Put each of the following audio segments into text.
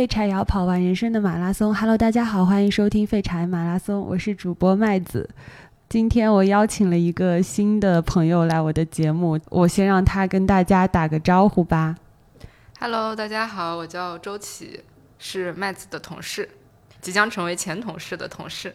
废柴也要跑完人生的马拉松。Hello，大家好，欢迎收听废柴马拉松，我是主播麦子。今天我邀请了一个新的朋友来我的节目，我先让他跟大家打个招呼吧。Hello，大家好，我叫周琦，是麦子的同事，即将成为前同事的同事。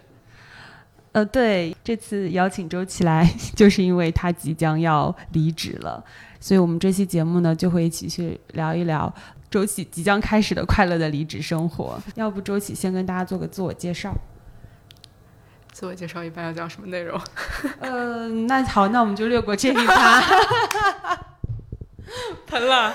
呃，对，这次邀请周琦来，就是因为他即将要离职了，所以我们这期节目呢，就会一起去聊一聊周琦即将开始的快乐的离职生活。要不，周琦先跟大家做个自我介绍。自我介绍一般要讲什么内容？呃，那好，那我们就略过这一趴。喷了。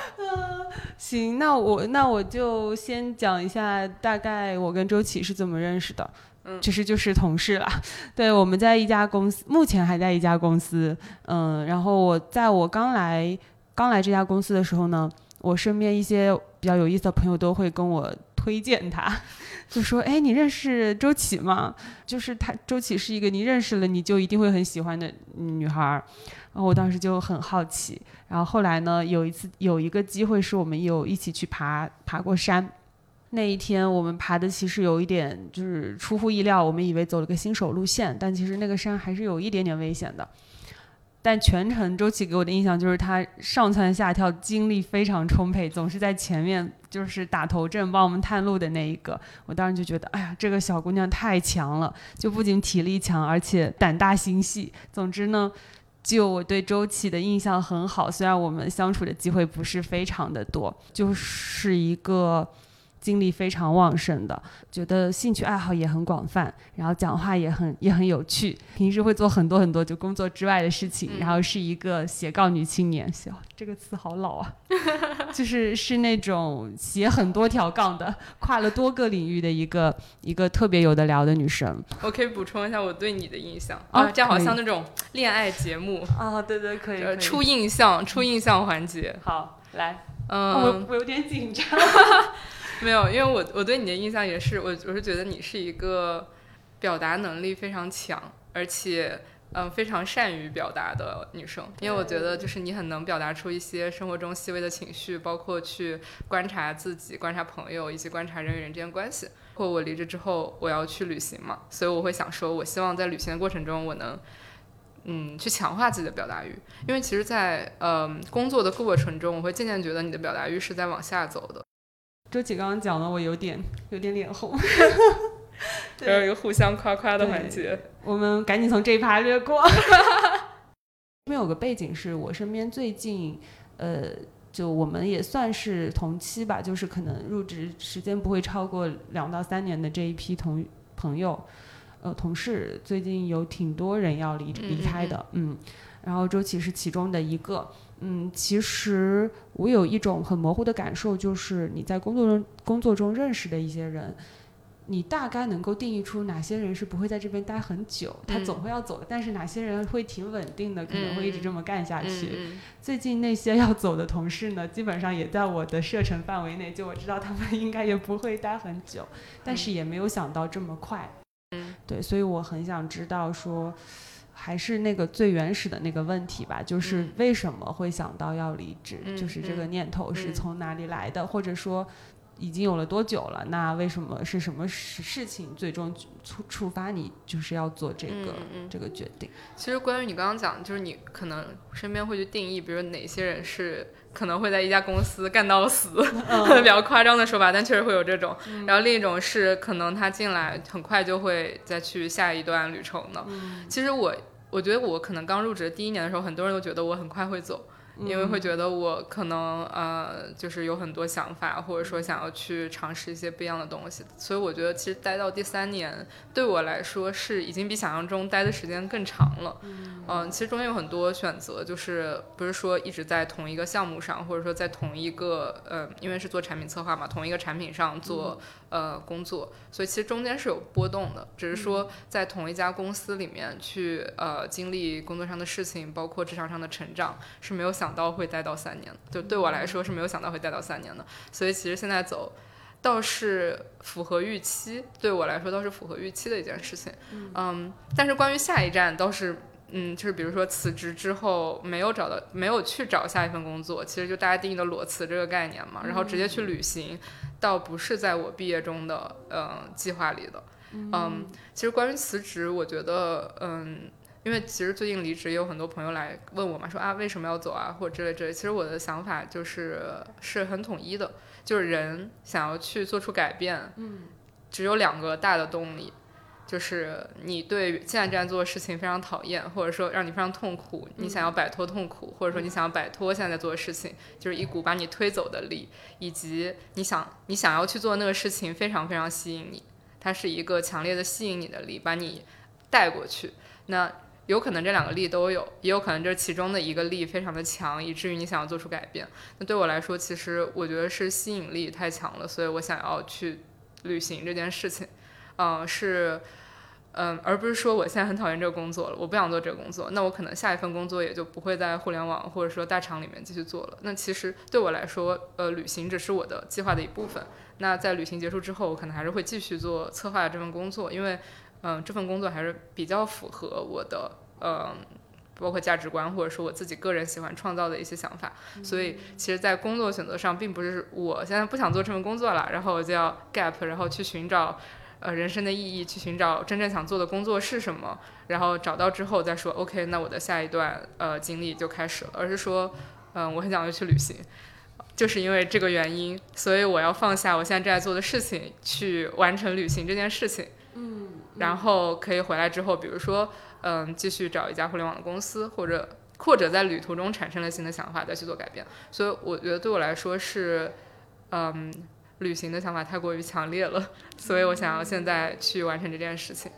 行，那我那我就先讲一下，大概我跟周琦是怎么认识的。嗯，其实就是同事啦。对，我们在一家公司，目前还在一家公司。嗯，然后我在我刚来刚来这家公司的时候呢，我身边一些比较有意思的朋友都会跟我推荐他。就说：“哎，你认识周琦吗？就是他，周琦是一个你认识了你就一定会很喜欢的女孩。然后我当时就很好奇。然后后来呢，有一次有一个机会是我们有一起去爬爬过山。那一天我们爬的其实有一点就是出乎意料，我们以为走了个新手路线，但其实那个山还是有一点点危险的。”但全程周琦给我的印象就是他上蹿下跳，精力非常充沛，总是在前面就是打头阵帮我们探路的那一个。我当时就觉得，哎呀，这个小姑娘太强了，就不仅体力强，而且胆大心细。总之呢，就我对周琦的印象很好，虽然我们相处的机会不是非常的多，就是一个。精力非常旺盛的，觉得兴趣爱好也很广泛，然后讲话也很也很有趣，平时会做很多很多就工作之外的事情，然后是一个斜杠女青年，斜这个词好老啊，就是是那种斜很多条杠的，跨了多个领域的一个一个特别有的聊的女生。我可以补充一下我对你的印象。啊，这样好像那种恋爱节目。啊，对对可以，出印象出印象环节，好来，嗯，我我有点紧张。没有，因为我我对你的印象也是，我我是觉得你是一个表达能力非常强，而且嗯非常善于表达的女生。因为我觉得就是你很能表达出一些生活中细微的情绪，包括去观察自己、观察朋友以及观察人与人之间关系。或我离职之后我要去旅行嘛，所以我会想说，我希望在旅行的过程中我能嗯去强化自己的表达欲。因为其实，在嗯工作的过程中，我会渐渐觉得你的表达欲是在往下走的。周琦刚刚讲的，我有点有点脸红，还有一个互相夸夸的环节，我们赶紧从这一趴略过。因为有个背景是我身边最近，呃，就我们也算是同期吧，就是可能入职时间不会超过两到三年的这一批同朋友，呃，同事最近有挺多人要离离开的，嗯，然后周琦是其中的一个。嗯，其实我有一种很模糊的感受，就是你在工作中工作中认识的一些人，你大概能够定义出哪些人是不会在这边待很久，他总会要走的，但是哪些人会挺稳定的，可能会一直这么干下去。最近那些要走的同事呢，基本上也在我的射程范围内，就我知道他们 应该也不会待很久，但是也没有想到这么快。嗯，对，所以我很想知道说。还是那个最原始的那个问题吧，就是为什么会想到要离职？就是这个念头是从哪里来的，或者说已经有了多久了？那为什么是什么事事情最终触触发你就是要做这个这个决定？其实关于你刚刚讲，就是你可能身边会去定义，比如哪些人是可能会在一家公司干到死，比较夸张的说法，但确实会有这种。然后另一种是可能他进来很快就会再去下一段旅程的。其实我。我觉得我可能刚入职的第一年的时候，很多人都觉得我很快会走。因为会觉得我可能呃，就是有很多想法，或者说想要去尝试一些不一样的东西，所以我觉得其实待到第三年，对我来说是已经比想象中待的时间更长了。嗯，其实中间有很多选择，就是不是说一直在同一个项目上，或者说在同一个呃，因为是做产品策划嘛，同一个产品上做呃工作，所以其实中间是有波动的。只是说在同一家公司里面去呃经历工作上的事情，包括职场上的成长，是没有想。到会待到三年，就对我来说是没有想到会待到三年的，所以其实现在走倒是符合预期，对我来说倒是符合预期的一件事情。嗯，但是关于下一站倒是嗯，就是比如说辞职之后没有找到，没有去找下一份工作，其实就大家定义的裸辞这个概念嘛，然后直接去旅行，倒不是在我毕业中的嗯计划里的。嗯，其实关于辞职，我觉得嗯，因为其实最近离职也有很多朋友来问我嘛，说啊为什么要走啊，或者之类之类。其实我的想法就是是很统一的，就是人想要去做出改变，嗯，只有两个大的动力。就是你对现在这样做的事情非常讨厌，或者说让你非常痛苦，你想要摆脱痛苦，或者说你想要摆脱现在在做的事情，就是一股把你推走的力，以及你想你想要去做那个事情非常非常吸引你，它是一个强烈的吸引你的力，把你带过去。那有可能这两个力都有，也有可能这其中的一个力非常的强，以至于你想要做出改变。那对我来说，其实我觉得是吸引力太强了，所以我想要去旅行这件事情，嗯，是。嗯，而不是说我现在很讨厌这个工作了，我不想做这个工作，那我可能下一份工作也就不会在互联网或者说大厂里面继续做了。那其实对我来说，呃，旅行只是我的计划的一部分。那在旅行结束之后，我可能还是会继续做策划这份工作，因为，嗯，这份工作还是比较符合我的，嗯，包括价值观或者说我自己个人喜欢创造的一些想法。所以，其实，在工作选择上，并不是我现在不想做这份工作了，然后我就要 gap，然后去寻找。呃，人生的意义，去寻找真正想做的工作是什么，然后找到之后再说，OK，那我的下一段呃经历就开始了。而是说，嗯，我很想要去旅行，就是因为这个原因，所以我要放下我现在正在做的事情，去完成旅行这件事情。嗯，然后可以回来之后，比如说，嗯，继续找一家互联网的公司，或者或者在旅途中产生了新的想法，再去做改变。所以我觉得对我来说是，嗯。旅行的想法太过于强烈了，所以我想要现在去完成这件事情。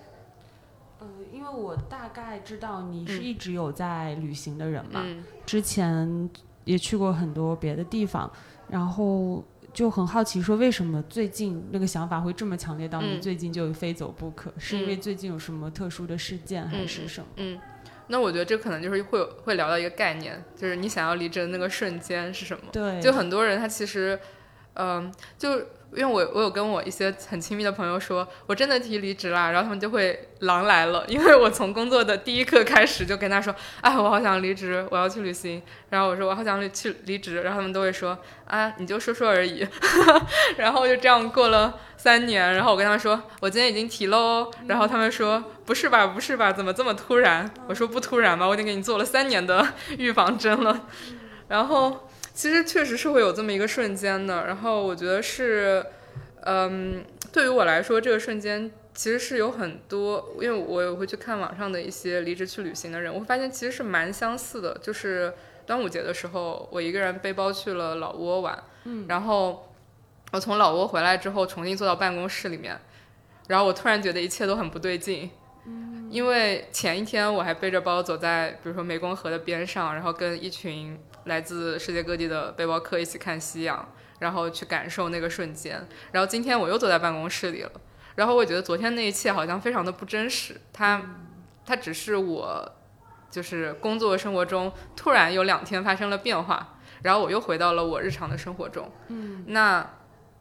呃，因为我大概知道你是一直有在旅行的人嘛，嗯，之前也去过很多别的地方，然后就很好奇，说为什么最近那个想法会这么强烈到你最近就非走不可？是因为最近有什么特殊的事件还是什么？嗯，那我觉得这可能就是会会聊到一个概念，就是你想要离职的那个瞬间是什么？对，就很多人他其实。嗯，就因为我我有跟我一些很亲密的朋友说，我真的提离职啦，然后他们就会狼来了，因为我从工作的第一刻开始就跟他说，哎，我好想离职，我要去旅行。然后我说我好想去离职，然后他们都会说，啊，你就说说而已。然后就这样过了三年，然后我跟他们说，我今天已经提了哦。然后他们说，不是吧，不是吧，怎么这么突然？我说不突然吧，我已经给你做了三年的 预防针了。然后。其实确实是会有这么一个瞬间的，然后我觉得是，嗯，对于我来说，这个瞬间其实是有很多，因为我也会去看网上的一些离职去旅行的人，我会发现其实是蛮相似的。就是端午节的时候，我一个人背包去了老挝玩，嗯，然后我从老挝回来之后，重新坐到办公室里面，然后我突然觉得一切都很不对劲，嗯，因为前一天我还背着包走在比如说湄公河的边上，然后跟一群。来自世界各地的背包客一起看夕阳，然后去感受那个瞬间。然后今天我又坐在办公室里了，然后我觉得昨天那一切好像非常的不真实。它，它只是我，就是工作生活中突然有两天发生了变化，然后我又回到了我日常的生活中。嗯，那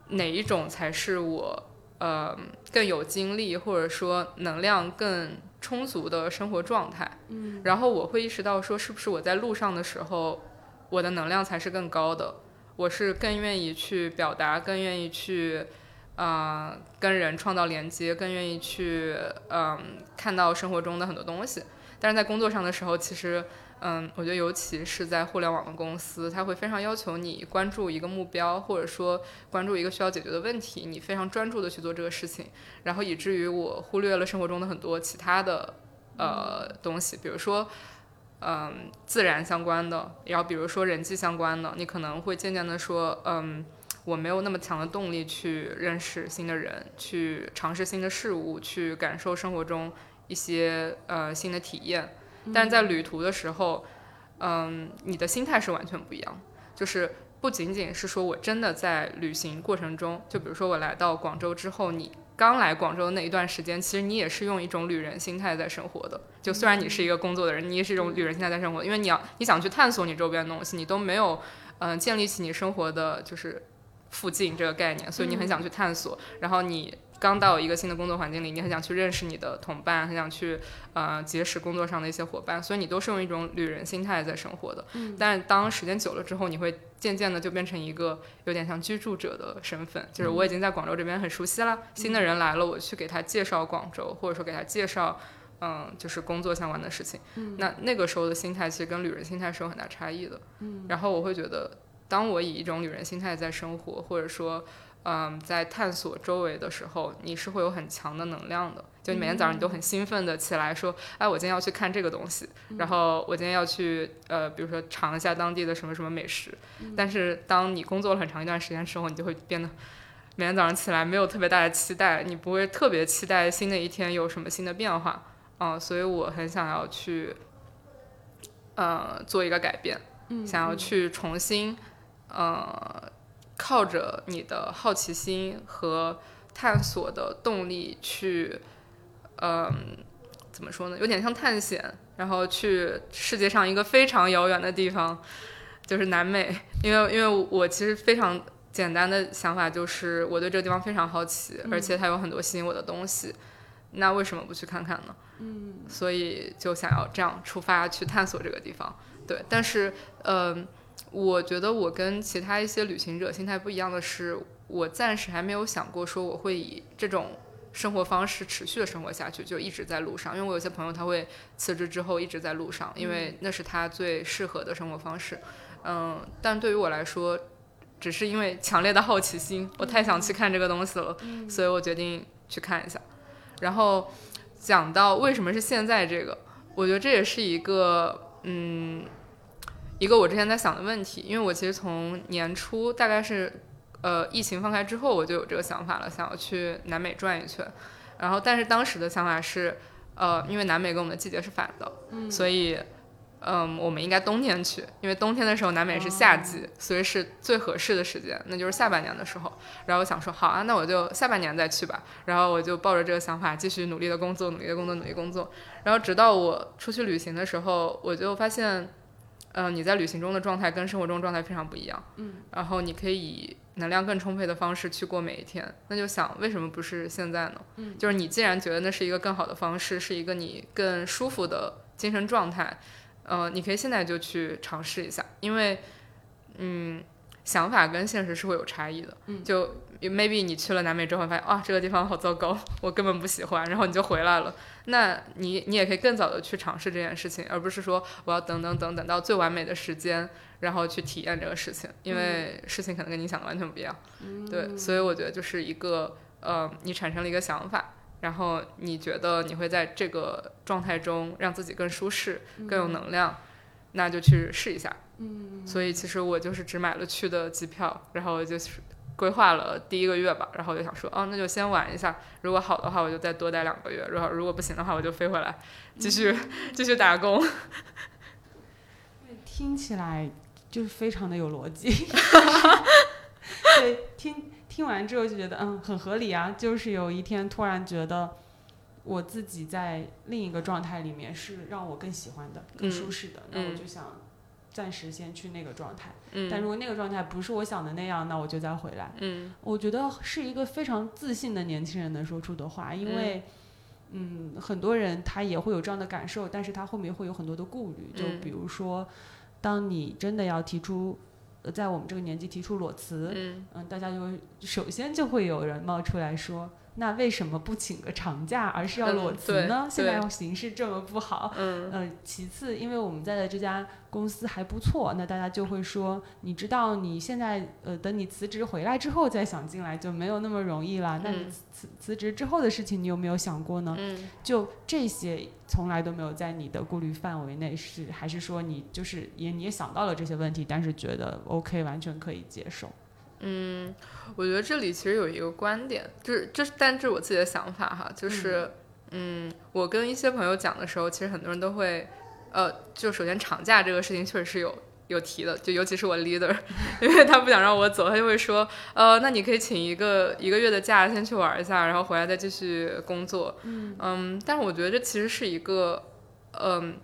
哪一种才是我呃更有精力或者说能量更充足的生活状态？嗯，然后我会意识到说，是不是我在路上的时候。我的能量才是更高的，我是更愿意去表达，更愿意去，啊，跟人创造连接，更愿意去，嗯，看到生活中的很多东西。但是在工作上的时候，其实，嗯，我觉得尤其是在互联网的公司，它会非常要求你关注一个目标，或者说关注一个需要解决的问题，你非常专注的去做这个事情，然后以至于我忽略了生活中的很多其他的，呃，东西，比如说。嗯，自然相关的，然后比如说人际相关的，你可能会渐渐的说，嗯，我没有那么强的动力去认识新的人，去尝试新的事物，去感受生活中一些呃新的体验。但在旅途的时候，嗯，你的心态是完全不一样，就是不仅仅是说我真的在旅行过程中，就比如说我来到广州之后，你。刚来广州的那一段时间，其实你也是用一种旅人心态在生活的。就虽然你是一个工作的人，你也是一种旅人心态在生活，因为你要你想去探索你周边的东西，你都没有嗯建立起你生活的就是附近这个概念，所以你很想去探索。然后你刚到一个新的工作环境里，你很想去认识你的同伴，很想去呃结识工作上的一些伙伴，所以你都是用一种旅人心态在生活的。嗯。但是当时间久了之后，你会渐渐的就变成一个有点像居住者的身份，就是我已经在广州这边很熟悉了，新的人来了，我去给他介绍广州，或者说给他介绍嗯就是工作相关的事情。嗯。那那个时候的心态其实跟旅人心态是有很大差异的。嗯。然后我会觉得，当我以一种旅人心态在生活，或者说。嗯，在探索周围的时候，你是会有很强的能量的。就你每天早上你都很兴奋的起来说，哎，我今天要去看这个东西，然后我今天要去呃，比如说尝一下当地的什么什么美食。但是当你工作了很长一段时间之后，你就会变得每天早上起来没有特别大的期待，你不会特别期待新的一天有什么新的变化。嗯，所以我很想要去呃做一个改变，想要去重新呃。靠着你的好奇心和探索的动力去，嗯，怎么说呢？有点像探险，然后去世界上一个非常遥远的地方，就是南美。因为，因为我其实非常简单的想法就是，我对这个地方非常好奇，而且它有很多吸引我的东西。那为什么不去看看呢？嗯，所以就想要这样出发去探索这个地方。对，但是，嗯。我觉得我跟其他一些旅行者心态不一样的是，我暂时还没有想过说我会以这种生活方式持续的生活下去，就一直在路上。因为我有些朋友他会辞职之后一直在路上，因为那是他最适合的生活方式。嗯，但对于我来说，只是因为强烈的好奇心，我太想去看这个东西了，所以我决定去看一下。然后讲到为什么是现在这个，我觉得这也是一个嗯。一个我之前在想的问题，因为我其实从年初大概是，呃，疫情放开之后，我就有这个想法了，想要去南美转一圈。然后，但是当时的想法是，呃，因为南美跟我们的季节是反的，所以，嗯，我们应该冬天去，因为冬天的时候南美是夏季，所以是最合适的时间，那就是下半年的时候。然后我想说，好啊，那我就下半年再去吧。然后我就抱着这个想法继续努力的工作，努力的工作，努力工作。然后直到我出去旅行的时候，我就发现。嗯，你在旅行中的状态跟生活中状态非常不一样。嗯，然后你可以以能量更充沛的方式去过每一天。那就想，为什么不是现在呢？嗯，就是你既然觉得那是一个更好的方式，是一个你更舒服的精神状态，呃，你可以现在就去尝试一下。因为，嗯，想法跟现实是会有差异的。嗯，就 maybe 你去了南美之后发现，啊，这个地方好糟糕，我根本不喜欢，然后你就回来了。那你你也可以更早的去尝试这件事情，而不是说我要等等等等到最完美的时间，然后去体验这个事情，因为事情可能跟你想的完全不一样。对，所以我觉得就是一个呃，你产生了一个想法，然后你觉得你会在这个状态中让自己更舒适、更有能量，那就去试一下。嗯，所以其实我就是只买了去的机票，然后就是。规划了第一个月吧，然后就想说，哦，那就先玩一下。如果好的话，我就再多待两个月；如果如果不行的话，我就飞回来，继续 继续打工。听起来就是非常的有逻辑。对，听听完之后就觉得，嗯，很合理啊。就是有一天突然觉得，我自己在另一个状态里面是让我更喜欢的、更舒适的，那我就想。暂时先去那个状态，但如果那个状态不是我想的那样，那我就再回来。嗯，我觉得是一个非常自信的年轻人能说出的话，因为，嗯，很多人他也会有这样的感受，但是他后面会有很多的顾虑，就比如说，当你真的要提出，在我们这个年纪提出裸辞，嗯，大家就首先就会有人冒出来说。那为什么不请个长假，而是要裸辞呢？现在形势这么不好。嗯，呃，其次，因为我们在的这家公司还不错，那大家就会说，你知道你现在呃，等你辞职回来之后再想进来就没有那么容易了。那你辞辞职之后的事情，你有没有想过呢？嗯，就这些从来都没有在你的顾虑范围内，是还是说你就是也你也想到了这些问题，但是觉得 OK，完全可以接受。嗯，我觉得这里其实有一个观点，就是这是，但这是我自己的想法哈，就是，嗯，我跟一些朋友讲的时候，其实很多人都会，呃，就首先长假这个事情确实是有有提的，就尤其是我 leader，因为他不想让我走，他就会说，呃，那你可以请一个一个月的假，先去玩一下，然后回来再继续工作，嗯嗯，但是我觉得这其实是一个，嗯，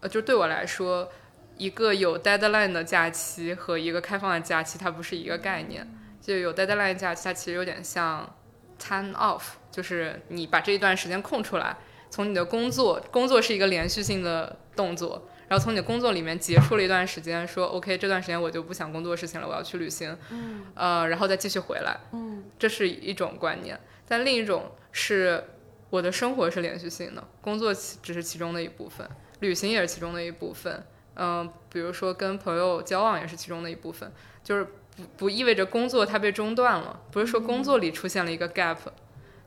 呃，就对我来说。一个有 deadline 的假期和一个开放的假期，它不是一个概念。就有 deadline 假期，它其实有点像 time off，就是你把这一段时间空出来，从你的工作，工作是一个连续性的动作，然后从你的工作里面结束了一段时间，说 OK，这段时间我就不想工作事情了，我要去旅行，嗯，呃，然后再继续回来，嗯，这是一种观念。但另一种是，我的生活是连续性的，工作只是其中的一部分，旅行也是其中的一部分，嗯，比如说跟朋友交往也是其中的一部分，就是不不意味着工作它被中断了，不是说工作里出现了一个 gap，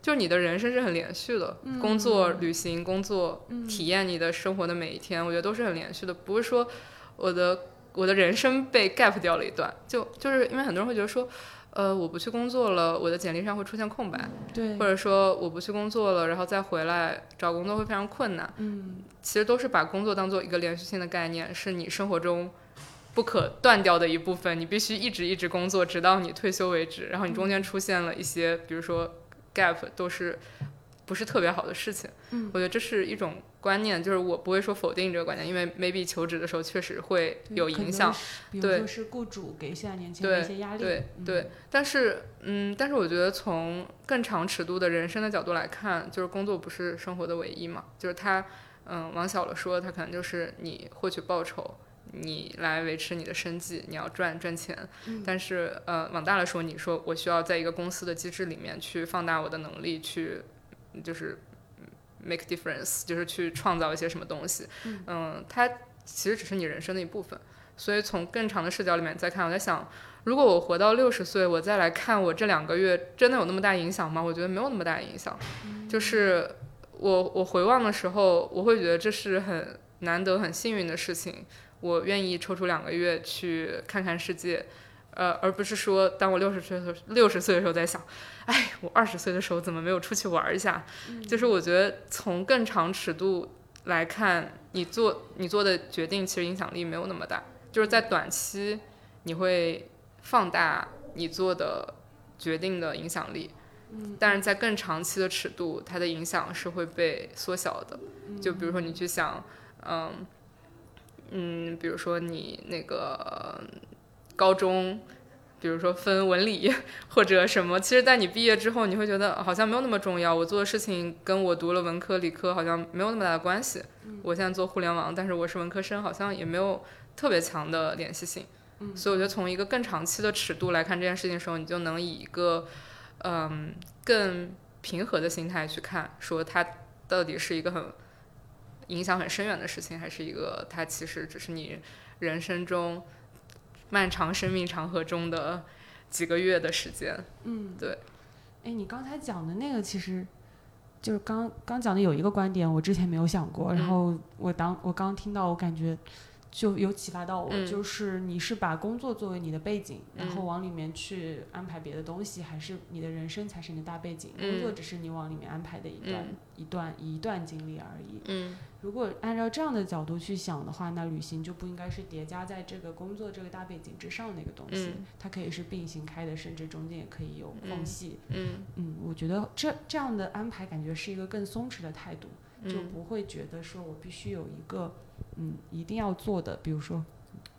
就是你的人生是很连续的，工作、旅行、工作、体验你的生活的每一天，我觉得都是很连续的，不是说我的我的人生被 gap 掉了一段，就就是因为很多人会觉得说。呃，我不去工作了，我的简历上会出现空白，对，或者说我不去工作了，然后再回来找工作会非常困难。嗯，其实都是把工作当做一个连续性的概念，是你生活中不可断掉的一部分，你必须一直一直工作，直到你退休为止。然后你中间出现了一些，比如说 gap，都是不是特别好的事情。嗯，我觉得这是一种观念，就是我不会说否定这个观念，因为 maybe 求职的时候确实会有影响。比如说是雇主给现在年轻人一些压力。对对，但是嗯，但是我觉得从更长尺度的人生的角度来看，就是工作不是生活的唯一嘛，就是它嗯，往小了说，它可能就是你获取报酬。你来维持你的生计，你要赚赚钱，但是呃，往大了说，你说我需要在一个公司的机制里面去放大我的能力，去就是 make difference，就是去创造一些什么东西，嗯，它其实只是你人生的一部分。所以从更长的视角里面再看，我在想，如果我活到六十岁，我再来看我这两个月，真的有那么大影响吗？我觉得没有那么大影响，就是我我回望的时候，我会觉得这是很难得、很幸运的事情。我愿意抽出两个月去看看世界，呃，而不是说当我六十岁的时候，六十岁的时候在想，哎，我二十岁的时候怎么没有出去玩一下？就是我觉得从更长尺度来看，你做你做的决定其实影响力没有那么大，就是在短期你会放大你做的决定的影响力，但是在更长期的尺度，它的影响是会被缩小的。就比如说你去想，嗯。嗯，比如说你那个高中，比如说分文理或者什么，其实，在你毕业之后，你会觉得好像没有那么重要。我做的事情跟我读了文科、理科好像没有那么大的关系。我现在做互联网，但是我是文科生，好像也没有特别强的联系性。所以，我觉得从一个更长期的尺度来看这件事情的时候，你就能以一个嗯更平和的心态去看，说它到底是一个很。影响很深远的事情，还是一个它其实只是你人生中漫长生命长河中的几个月的时间。嗯，对。哎，你刚才讲的那个，其实就是刚刚讲的有一个观点，我之前没有想过。然后我当我刚听到，我感觉就有启发到我，就是你是把工作作为你的背景，然后往里面去安排别的东西，还是你的人生才是你的大背景？工作只是你往里面安排的一段一段一段经历而已。嗯。如果按照这样的角度去想的话，那旅行就不应该是叠加在这个工作这个大背景之上的一个东西，它可以是并行开的，甚至中间也可以有缝隙。嗯嗯，我觉得这这样的安排感觉是一个更松弛的态度，就不会觉得说我必须有一个嗯一定要做的，比如说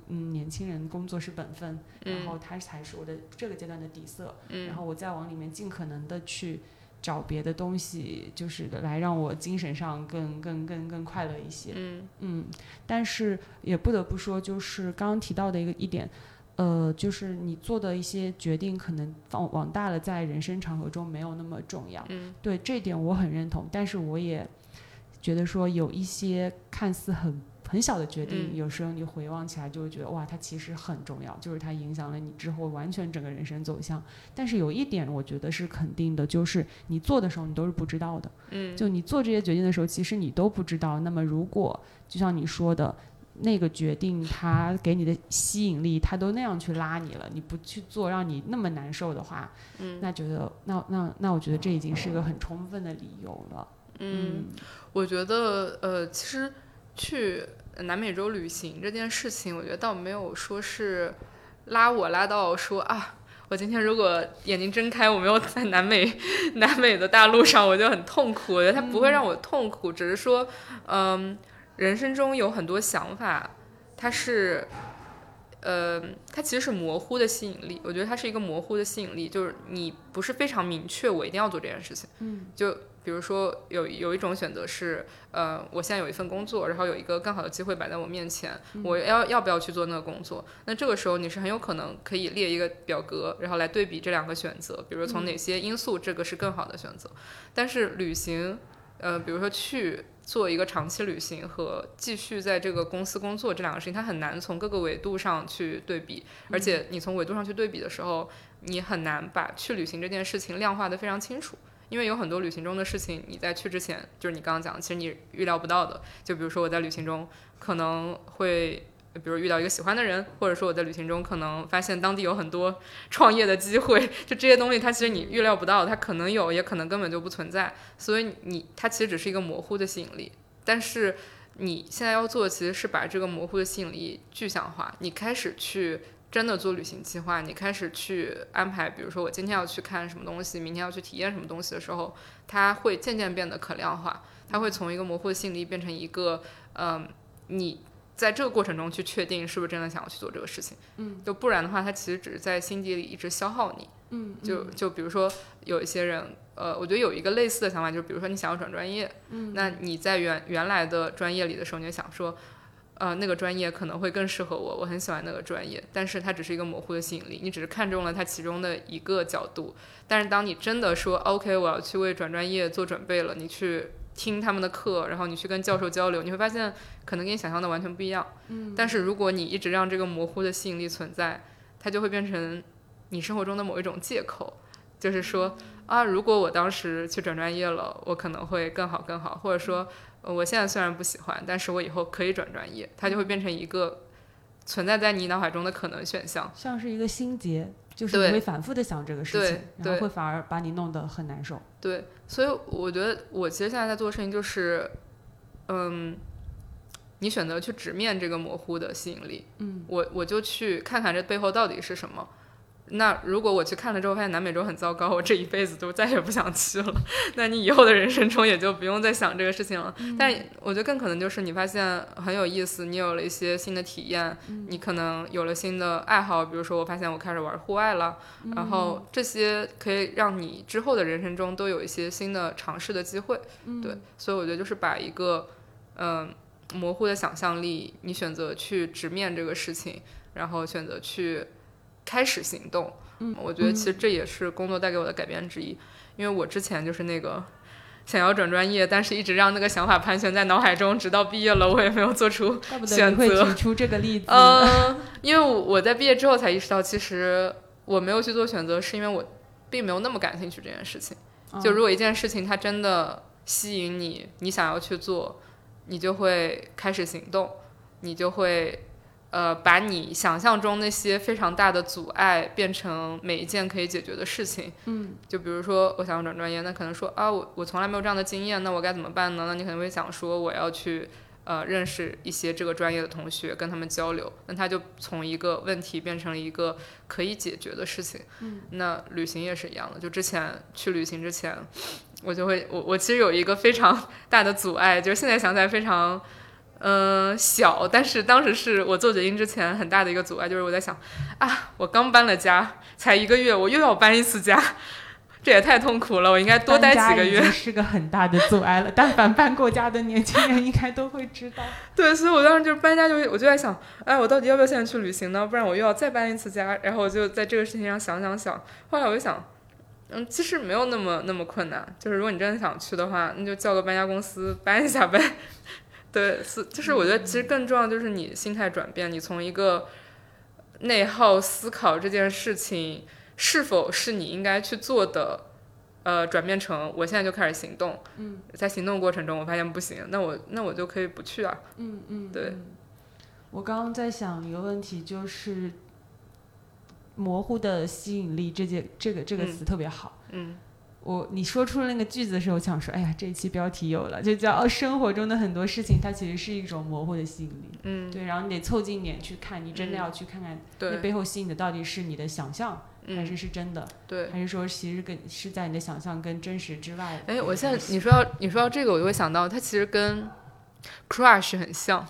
嗯年轻人工作是本分，然后它才是我的这个阶段的底色，然后我再往里面尽可能的去。找别的东西，就是来让我精神上更更更更快乐一些。嗯嗯，但是也不得不说，就是刚刚提到的一个一点，呃，就是你做的一些决定，可能放往大了，在人生长河中没有那么重要。嗯，对这点我很认同，但是我也觉得说有一些看似很。很小的决定，有时候你回望起来就会觉得哇，它其实很重要，就是它影响了你之后完全整个人生走向。但是有一点，我觉得是肯定的，就是你做的时候你都是不知道的。嗯，就你做这些决定的时候，其实你都不知道。那么如果就像你说的，那个决定它给你的吸引力，它都那样去拉你了，你不去做，让你那么难受的话，嗯，那觉得那那那我觉得这已经是一个很充分的理由了。嗯，我觉得呃，其实。去南美洲旅行这件事情，我觉得倒没有说是拉我拉到说啊，我今天如果眼睛睁开，我没有在南美南美的大陆上，我就很痛苦。我觉得它不会让我痛苦，只是说，嗯，人生中有很多想法，它是，呃，它其实是模糊的吸引力。我觉得它是一个模糊的吸引力，就是你不是非常明确，我一定要做这件事情。嗯，就比如说有有一种选择是，呃，我现在有一份工作，然后有一个更好的机会摆在我面前，我要要不要去做那个工作？那这个时候你是很有可能可以列一个表格，然后来对比这两个选择，比如从哪些因素这个是更好的选择。但是旅行，呃，比如说去。做一个长期旅行和继续在这个公司工作这两个事情，它很难从各个维度上去对比，而且你从维度上去对比的时候，你很难把去旅行这件事情量化的非常清楚，因为有很多旅行中的事情，你在去之前就是你刚刚讲，其实你预料不到的，就比如说我在旅行中可能会。比如遇到一个喜欢的人，或者说我在旅行中可能发现当地有很多 创业的机会，就这些东西，它其实你预料不到，它可能有，也可能根本就不存在。所以你它其实只是一个模糊的吸引力。但是你现在要做的其实是把这个模糊的吸引力具象化。你开始去真的做旅行计划，你开始去安排，比如说我今天要去看什么东西，明天要去体验什么东西的时候，它会渐渐变得可量化。它会从一个模糊的吸引力变成一个，嗯，你。在这个过程中去确定是不是真的想要去做这个事情，嗯，就不然的话，它其实只是在心底里一直消耗你，嗯，就就比如说有一些人，呃，我觉得有一个类似的想法，就是比如说你想要转专业，嗯，那你在原原来的专业里的时候，你就想说，呃，那个专业可能会更适合我，我很喜欢那个专业，但是它只是一个模糊的吸引力，你只是看中了它其中的一个角度，但是当你真的说 OK，我要去为转专业做准备了，你去。听他们的课，然后你去跟教授交流，你会发现可能跟你想象的完全不一样。嗯，但是如果你一直让这个模糊的吸引力存在，它就会变成你生活中的某一种借口，就是说啊，如果我当时去转专业了，我可能会更好更好，或者说我现在虽然不喜欢，但是我以后可以转专业，它就会变成一个存在在你脑海中的可能选项，像是一个心结。就是你会反复的想这个事情，然后会反而把你弄得很难受。对，所以我觉得我其实现在在做的事情就是，嗯，你选择去直面这个模糊的吸引力，嗯，我我就去看看这背后到底是什么。那如果我去看了之后发现南美洲很糟糕，我这一辈子都再也不想去了。那你以后的人生中也就不用再想这个事情了。但我觉得更可能就是你发现很有意思，你有了一些新的体验，你可能有了新的爱好，比如说我发现我开始玩户外了，然后这些可以让你之后的人生中都有一些新的尝试的机会。对，所以我觉得就是把一个嗯模糊的想象力，你选择去直面这个事情，然后选择去。开始行动，嗯，我觉得其实这也是工作带给我的改变之一，因为我之前就是那个想要转专业，但是一直让那个想法盘旋在脑海中，直到毕业了，我也没有做出选择。举出这个例子，嗯，因为我在毕业之后才意识到，其实我没有去做选择，是因为我并没有那么感兴趣这件事情。就如果一件事情它真的吸引你，你想要去做，你就会开始行动，你就会。呃，把你想象中那些非常大的阻碍变成每一件可以解决的事情。嗯，就比如说我想要转专业，那可能说啊，我我从来没有这样的经验，那我该怎么办呢？那你可能会想说，我要去呃认识一些这个专业的同学，跟他们交流。那他就从一个问题变成了一个可以解决的事情。嗯，那旅行也是一样的，就之前去旅行之前，我就会我我其实有一个非常 大的阻碍，就是现在想起来非常。嗯，小，但是当时是我做决定之前很大的一个阻碍，就是我在想，啊，我刚搬了家，才一个月，我又要搬一次家，这也太痛苦了，我应该多待几个月。是个很大的阻碍了，但凡搬过家的年轻人应该都会知道。对，所以我当时就是搬家，就我就在想，哎，我到底要不要现在去旅行呢？不然我又要再搬一次家。然后我就在这个事情上想想想，后来我就想，嗯，其实没有那么那么困难，就是如果你真的想去的话，那就叫个搬家公司搬一下呗。对，是就是我觉得其实更重要就是你心态转变，你从一个内耗思考这件事情是否是你应该去做的，呃，转变成我现在就开始行动。嗯，在行动过程中我发现不行，那我那我就可以不去啊。嗯嗯，对。我刚刚在想一个问题，就是模糊的吸引力这件这个这个词特别好。嗯。我你说出了那个句子的时候，我想说，哎呀，这一期标题有了，就叫生活中的很多事情，它其实是一种模糊的吸引力。嗯，对，然后你得凑近点去看，你真的要去看看，那背后吸引的到底是你的想象，还是是真的？对，还是说其实跟是在你的想象跟真实之外？哎，我现在你说到你说到这个，我就会想到，它其实跟 crush 很像。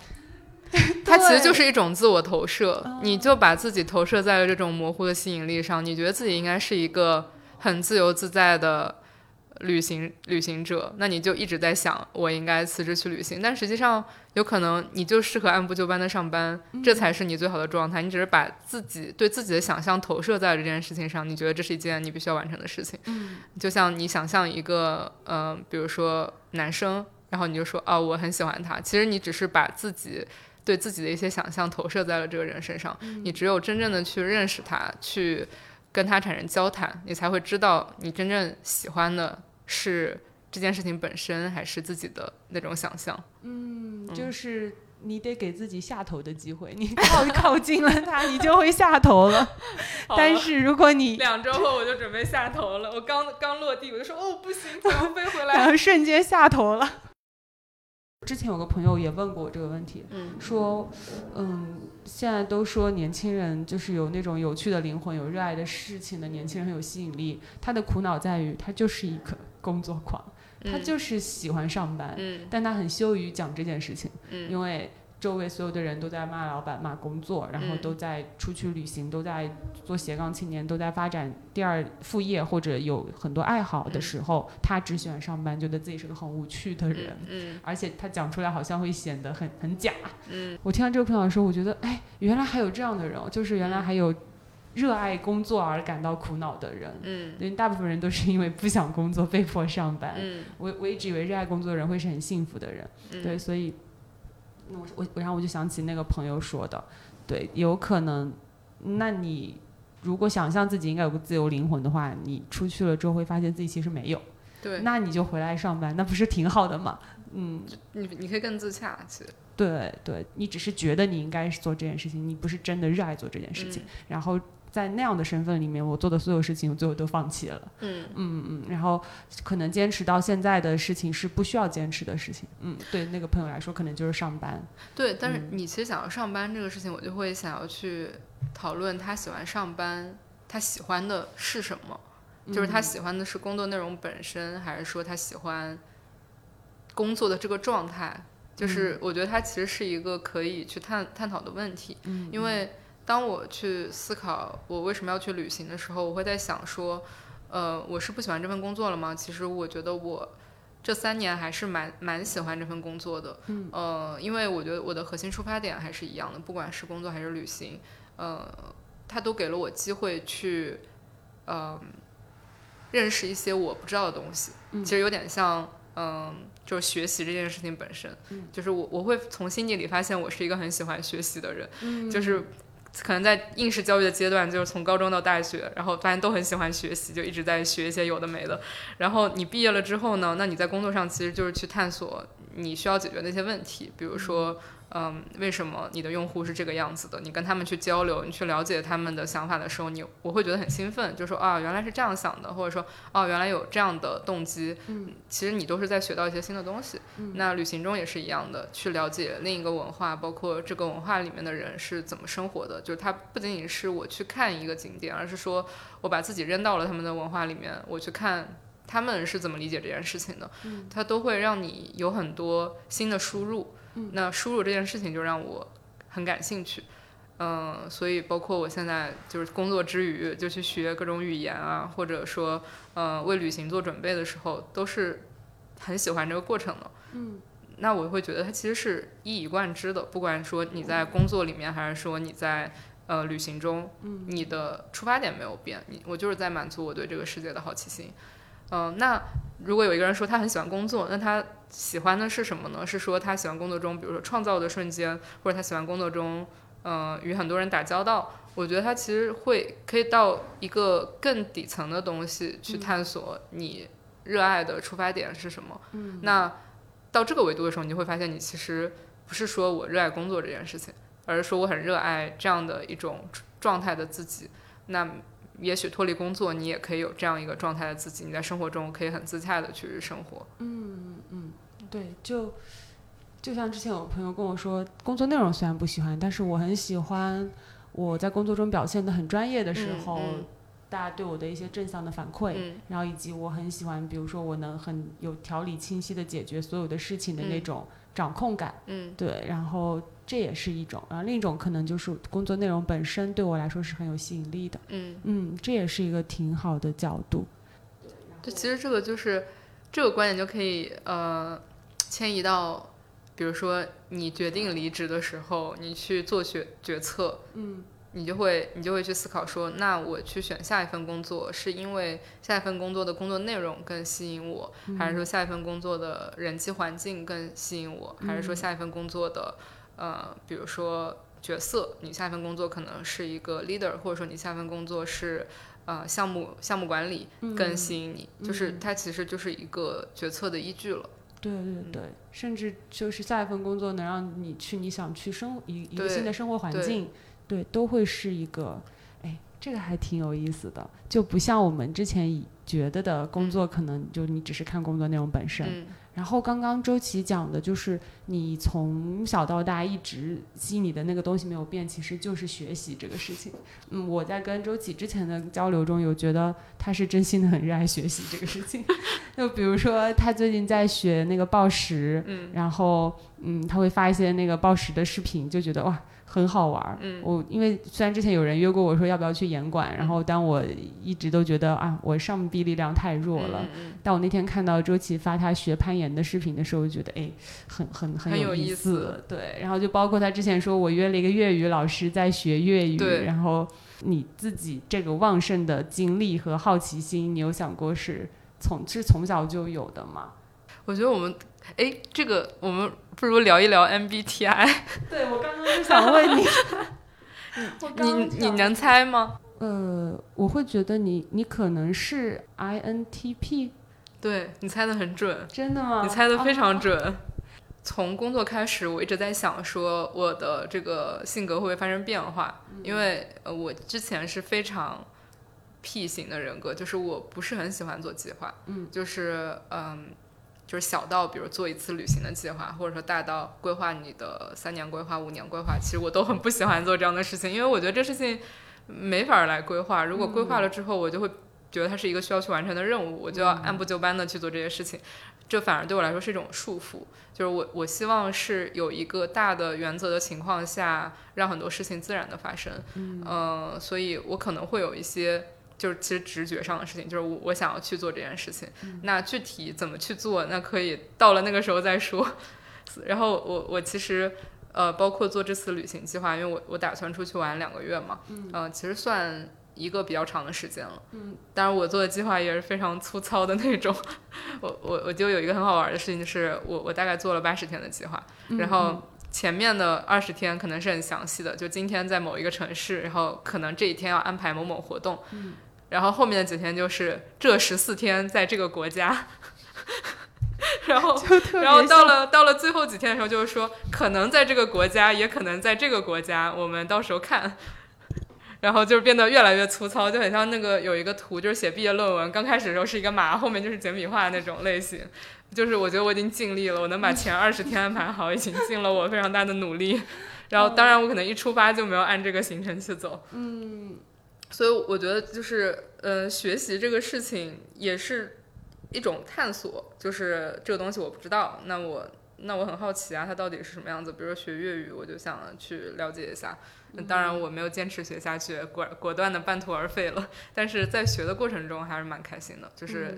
它其实就是一种自我投射，你就把自己投射在了这种模糊的吸引力上，你觉得自己应该是一个很自由自在的。旅行旅行者，那你就一直在想，我应该辞职去旅行。但实际上，有可能你就适合按部就班的上班，这才是你最好的状态。你只是把自己对自己的想象投射在了这件事情上，你觉得这是一件你必须要完成的事情。嗯，就像你想象一个，嗯，比如说男生，然后你就说，哦，我很喜欢他。其实你只是把自己对自己的一些想象投射在了这个人身上。你只有真正的去认识他，去跟他产生交谈，你才会知道你真正喜欢的。是这件事情本身，还是自己的那种想象？嗯，就是你得给自己下头的机会。你靠 靠近了他，你就会下头了。但是如果你两周后我就准备下头了，我刚刚落地我就说哦不行，我要飞回来，然后瞬间下头了。之前有个朋友也问过我这个问题，说，嗯，现在都说年轻人就是有那种有趣的灵魂，有热爱的事情的年轻人很有吸引力。他的苦恼在于，他就是一个 工作狂，他就是喜欢上班，但他很羞于讲这件事情，因为。周围所有的人都在骂老板、骂工作，然后都在出去旅行，都在做斜杠青年，都在发展第二副业或者有很多爱好的时候，他只喜欢上班，觉得自己是个很无趣的人。嗯，而且他讲出来好像会显得很很假。嗯，我听到这个朋友说，我觉得，哎，原来还有这样的人，就是原来还有热爱工作而感到苦恼的人。嗯，因为大部分人都是因为不想工作被迫上班。嗯，我我一直以为热爱工作的人会是很幸福的人。对，所以。我我然后我就想起那个朋友说的，对，有可能，那你如果想象自己应该有个自由灵魂的话，你出去了之后会发现自己其实没有，对，那你就回来上班，那不是挺好的吗？嗯，你你可以更自洽，其实，对对，你只是觉得你应该是做这件事情，你不是真的热爱做这件事情，然后。在那样的身份里面，我做的所有事情，我最后都放弃了。嗯嗯嗯，然后可能坚持到现在的事情是不需要坚持的事情。嗯，对那个朋友来说，可能就是上班。对，但是你其实想要上班这个事情，我就会想要去讨论他喜欢上班，他喜欢的是什么？就是他喜欢的是工作内容本身，还是说他喜欢工作的这个状态？就是我觉得他其实是一个可以去探探讨的问题。嗯，因为。当我去思考我为什么要去旅行的时候，我会在想说，呃，我是不喜欢这份工作了吗？其实我觉得我这三年还是蛮蛮喜欢这份工作的，嗯，呃，因为我觉得我的核心出发点还是一样的，不管是工作还是旅行，呃，它都给了我机会去，呃，认识一些我不知道的东西。其实有点像，嗯，就是学习这件事情本身，就是我我会从心底里发现我是一个很喜欢学习的人，就是。可能在应试教育的阶段，就是从高中到大学，然后发现都很喜欢学习，就一直在学一些有的没的。然后你毕业了之后呢，那你在工作上其实就是去探索你需要解决那些问题，比如说。嗯，为什么你的用户是这个样子的？你跟他们去交流，你去了解他们的想法的时候，你我会觉得很兴奋，就说啊，原来是这样想的，或者说哦，原来有这样的动机。嗯，其实你都是在学到一些新的东西。嗯，那旅行中也是一样的，去了解另一个文化，包括这个文化里面的人是怎么生活的。就是它不仅仅是我去看一个景点，而是说我把自己扔到了他们的文化里面，我去看他们是怎么理解这件事情的。嗯，它都会让你有很多新的输入。那输入这件事情就让我很感兴趣，嗯，所以包括我现在就是工作之余就去学各种语言啊，或者说，嗯，为旅行做准备的时候，都是很喜欢这个过程的。嗯，那我会觉得它其实是一以贯之的，不管说你在工作里面，还是说你在呃旅行中，你的出发点没有变，你我就是在满足我对这个世界的好奇心。嗯，那如果有一个人说他很喜欢工作，那他喜欢的是什么呢？是说他喜欢工作中，比如说创造的瞬间，或者他喜欢工作中，嗯，与很多人打交道。我觉得他其实会可以到一个更底层的东西去探索你热爱的出发点是什么。嗯，那到这个维度的时候，你就会发现你其实不是说我热爱工作这件事情，而是说我很热爱这样的一种状态的自己。那也许脱离工作，你也可以有这样一个状态的自己，你在生活中可以很自洽的去生活。嗯嗯，对，就就像之前有朋友跟我说，工作内容虽然不喜欢，但是我很喜欢我在工作中表现的很专业的时候，大家对我的一些正向的反馈，然后以及我很喜欢，比如说我能很有条理清晰的解决所有的事情的那种掌控感。嗯，对，然后这也是一种。然后另一种可能就是工作内容本身对我来说是很有吸引力的。嗯嗯，这也是一个挺好的角度。对，其实这个就是这个观点就可以呃迁移到，比如说你决定离职的时候，你去做决决策，嗯。你就会，你就会去思考说，那我去选下一份工作，是因为下一份工作的工作内容更吸引我，还是说下一份工作的人际环境更吸引我，还是说下一份工作的，呃，比如说角色，你下一份工作可能是一个 leader，或者说你下一份工作是，呃，项目项目管理更吸引你，就是它其实就是一个决策的依据了。对对对，甚至就是下一份工作能让你去你想去生一一个新的生活环境。对，都会是一个，哎，这个还挺有意思的，就不像我们之前觉得的工作，可能就你只是看工作内容本身。然后刚刚周琦讲的就是你从小到大一直吸引你的那个东西没有变，其实就是学习这个事情。嗯，我在跟周琦之前的交流中有觉得他是真心的很热爱学习这个事情。就比如说他最近在学那个报时，嗯，然后嗯他会发一些那个报时的视频，就觉得哇。很好玩儿，我因为虽然之前有人约过我说要不要去严管，然后但我一直都觉得啊，我上臂力量太弱了。但我那天看到周琦发他学攀岩的视频的时候，我觉得哎，很很很有意思。对，然后就包括他之前说我约了一个粤语老师在学粤语，然后你自己这个旺盛的精力和好奇心，你有想过是从是从小就有的吗？我觉得我们。哎，这个我们不如聊一聊 MBTI。对，我刚刚就想问你，你你能猜吗？呃，我会觉得你你可能是 INTP。对你猜的很准，真的吗？你猜的非常准。从工作开始，我一直在想说我的这个性格会不会发生变化？因为呃，我之前是非常 P 型的人格，就是我不是很喜欢做计划，嗯，就是嗯。就是小到比如做一次旅行的计划，或者说大到规划你的三年规划、五年规划，其实我都很不喜欢做这样的事情，因为我觉得这事情没法来规划。如果规划了之后，我就会觉得它是一个需要去完成的任务，我就要按部就班的去做这些事情，这反而对我来说是一种束缚。就是我我希望是有一个大的原则的情况下，让很多事情自然的发生。嗯，所以我可能会有一些。就是其实直觉上的事情，就是我我想要去做这件事情。那具体怎么去做，那可以到了那个时候再说。然后我我其实呃，包括做这次旅行计划，因为我我打算出去玩两个月嘛，嗯，其实算一个比较长的时间了。嗯，当然我做的计划也是非常粗糙的那种。我我我就有一个很好玩的事情，就是我我大概做了八十天的计划，然后前面的二十天可能是很详细的，就今天在某一个城市，然后可能这一天要安排某某活动。嗯。然后后面的几天就是这十四天在这个国家，然后然后到了到了最后几天的时候，就是说可能在这个国家，也可能在这个国家，我们到时候看。然后就是变得越来越粗糙，就很像那个有一个图，就是写毕业论文，刚开始的时候是一个马，后面就是简笔画那种类型。就是我觉得我已经尽力了，我能把前二十天安排好，已经尽了我非常大的努力。然后当然我可能一出发就没有按这个行程去走。嗯。所以我觉得就是，呃，学习这个事情也是一种探索，就是这个东西我不知道，那我那我很好奇啊，它到底是什么样子？比如说学粤语，我就想去了解一下。那当然我没有坚持学下去，果果断的半途而废了。但是在学的过程中还是蛮开心的，就是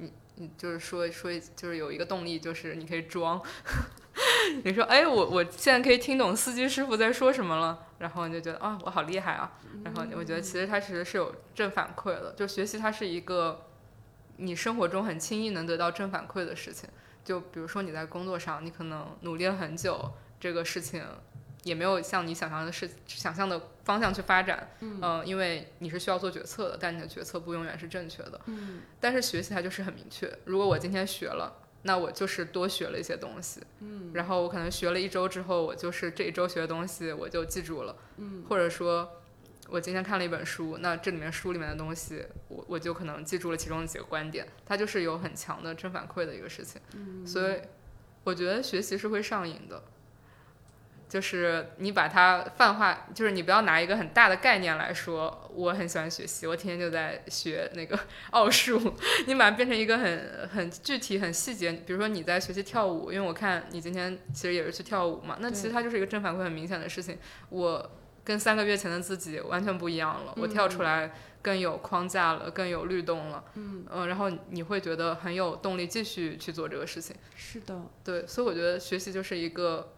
你你就是说说就是有一个动力，就是你可以装。你说，哎，我我现在可以听懂司机师傅在说什么了，然后你就觉得啊，我好厉害啊，然后我觉得其实它其实是有正反馈的，就学习它是一个你生活中很轻易能得到正反馈的事情。就比如说你在工作上，你可能努力了很久，这个事情也没有像你想象的事想象的方向去发展，嗯，因为你是需要做决策的，但你的决策不永远是正确的，嗯，但是学习它就是很明确，如果我今天学了。那我就是多学了一些东西，嗯，然后我可能学了一周之后，我就是这一周学的东西我就记住了，嗯，或者说，我今天看了一本书，那这里面书里面的东西，我我就可能记住了其中的几个观点，它就是有很强的正反馈的一个事情，嗯，所以我觉得学习是会上瘾的，就是你把它泛化，就是你不要拿一个很大的概念来说，我很喜欢学习，我天天就在学那个 奥数。你把它变成一个很很具体、很细节，比如说你在学习跳舞，因为我看你今天其实也是去跳舞嘛，那其实它就是一个正反馈很明显的事情。我跟三个月前的自己完全不一样了，我跳出来更有框架了，更有律动了。嗯嗯，然后你会觉得很有动力继续去做这个事情。是的，对，所以我觉得学习就是一个。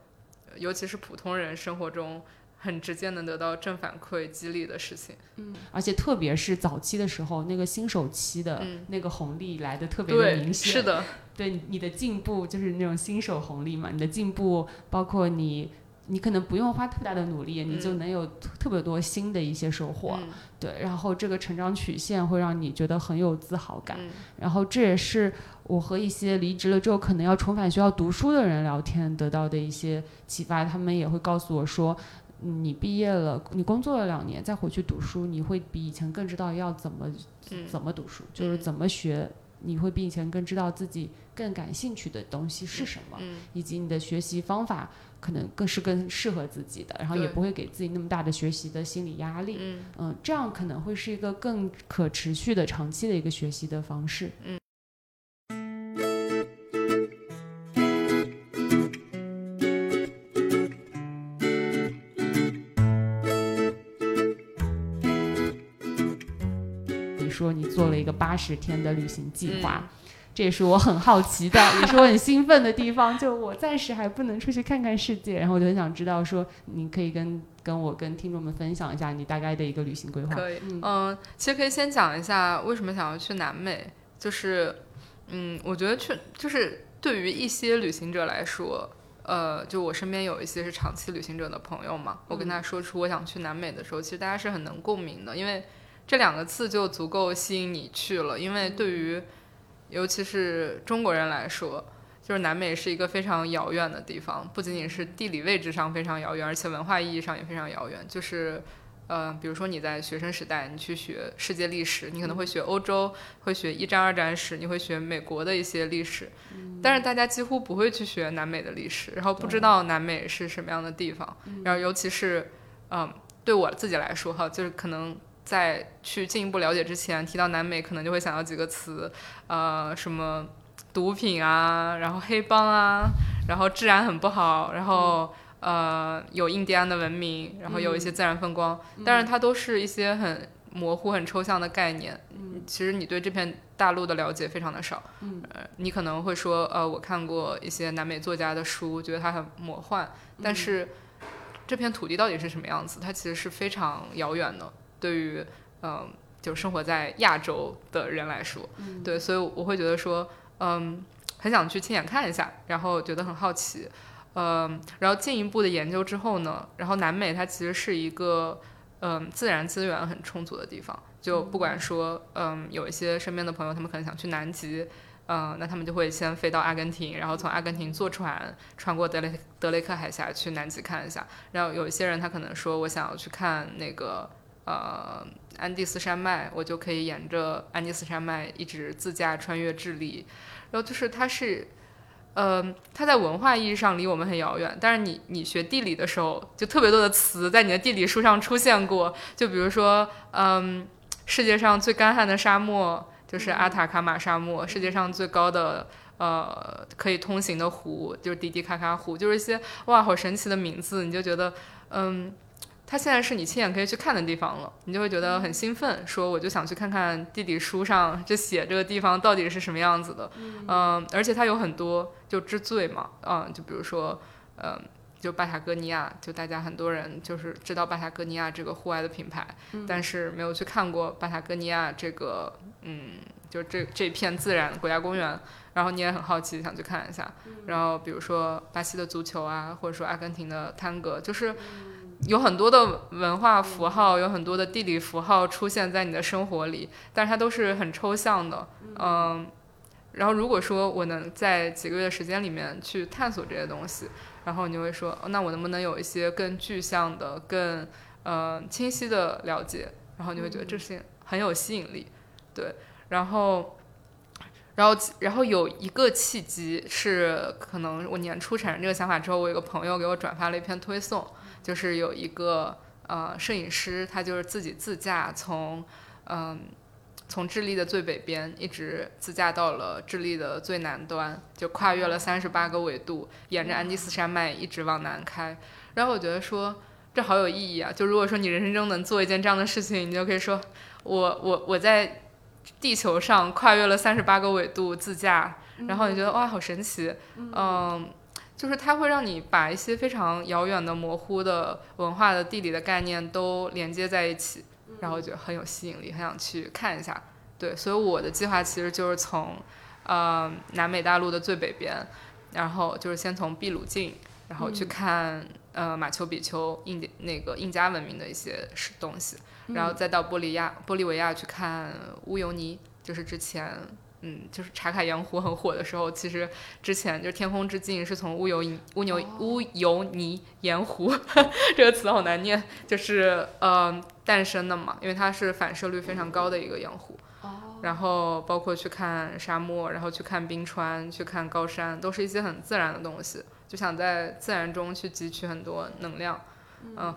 尤其是普通人生活中很直接能得到正反馈激励的事情，嗯，而且特别是早期的时候，那个新手期的那个红利来的特别的明显，是的，对你的进步就是那种新手红利嘛，你的进步包括你。你可能不用花特别大的努力，你就能有特别多新的一些收获，对。然后这个成长曲线会让你觉得很有自豪感。然后这也是我和一些离职了之后可能要重返学校读书的人聊天得到的一些启发。他们也会告诉我说，你毕业了，你工作了两年再回去读书，你会比以前更知道要怎么怎么读书，就是怎么学。你会比以前更知道自己更感兴趣的东西是什么，以及你的学习方法。可能更是更适合自己的，然后也不会给自己那么大的学习的心理压力。嗯嗯，这样可能会是一个更可持续的、长期的一个学习的方式。嗯。你说你做了一个八十天的旅行计划。这也是我很好奇的，也是我很兴奋的地方。就我暂时还不能出去看看世界，然后我就很想知道，说你可以跟跟我跟听众们分享一下你大概的一个旅行规划。可以，嗯，其实可以先讲一下为什么想要去南美。就是，嗯，我觉得去就是对于一些旅行者来说，呃，就我身边有一些是长期旅行者的朋友嘛，我跟他说出我想去南美的时候，其实大家是很能共鸣的，因为这两个字就足够吸引你去了。因为对于尤其是中国人来说，就是南美是一个非常遥远的地方，不仅仅是地理位置上非常遥远，而且文化意义上也非常遥远。就是，呃，比如说你在学生时代，你去学世界历史，你可能会学欧洲，会学一战、二战史，你会学美国的一些历史，但是大家几乎不会去学南美的历史，然后不知道南美是什么样的地方。然后，尤其是，嗯，对我自己来说，哈，就是可能。在去进一步了解之前，提到南美可能就会想到几个词，呃，什么毒品啊，然后黑帮啊，然后治安很不好，然后呃有印第安的文明，然后有一些自然风光，但是它都是一些很模糊、很抽象的概念。嗯，其实你对这片大陆的了解非常的少。嗯，呃，你可能会说，呃，我看过一些南美作家的书，觉得它很魔幻，但是这片土地到底是什么样子，它其实是非常遥远的。对于嗯，就生活在亚洲的人来说，对，所以我会觉得说，嗯，很想去亲眼看一下，然后觉得很好奇，嗯，然后进一步的研究之后呢，然后南美它其实是一个嗯自然资源很充足的地方，就不管说嗯有一些身边的朋友，他们可能想去南极，嗯，那他们就会先飞到阿根廷，然后从阿根廷坐船穿过德雷德雷克海峡去南极看一下，然后有一些人他可能说我想要去看那个。呃，安第斯山脉，我就可以沿着安第斯山脉一直自驾穿越智利。然后就是它是，呃，它在文化意义上离我们很遥远。但是你你学地理的时候，就特别多的词在你的地理书上出现过。就比如说，嗯，世界上最干旱的沙漠就是阿塔卡马沙漠。世界上最高的呃可以通行的湖就是迪迪卡卡湖。就是一些哇，好神奇的名字，你就觉得嗯。它现在是你亲眼可以去看的地方了，你就会觉得很兴奋，说我就想去看看地理书上这写这个地方到底是什么样子的，嗯，而且它有很多就之最嘛，嗯，就比如说，嗯，就巴塔哥尼亚，就大家很多人就是知道巴塔哥尼亚这个户外的品牌，但是没有去看过巴塔哥尼亚这个，嗯，就这这片自然国家公园，然后你也很好奇想去看一下，然后比如说巴西的足球啊，或者说阿根廷的探戈，就是。有很多的文化符号，有很多的地理符号出现在你的生活里，但是它都是很抽象的，嗯。然后如果说我能在几个月的时间里面去探索这些东西，然后你会说，那我能不能有一些更具象的、更呃清晰的了解？然后你会觉得这事情很有吸引力，对。然后，然后然后有一个契机是，可能我年初产生这个想法之后，我有个朋友给我转发了一篇推送，就是有一个呃摄影师，他就是自己自驾从嗯。从智利的最北边一直自驾到了智利的最南端，就跨越了三十八个纬度，沿着安第斯山脉一直往南开。然后我觉得说这好有意义啊！就如果说你人生中能做一件这样的事情，你就可以说我我我在地球上跨越了三十八个纬度自驾，然后你觉得哇好神奇，嗯，就是它会让你把一些非常遥远的、模糊的文化的地理的概念都连接在一起。然后觉得很有吸引力，很想去看一下。对，所以我的计划其实就是从，呃，南美大陆的最北边，然后就是先从秘鲁境，然后去看呃马丘比丘印那个印加文明的一些是东西，然后再到玻利亚玻利维亚去看乌尤尼，就是之前。嗯，就是茶卡盐湖很火的时候，其实之前就是天空之镜是从乌尤乌牛乌尤尼盐湖 这个词好难念，就是呃诞生的嘛，因为它是反射率非常高的一个盐湖。然后包括去看沙漠，然后去看冰川，去看高山，都是一些很自然的东西，就想在自然中去汲取很多能量。嗯，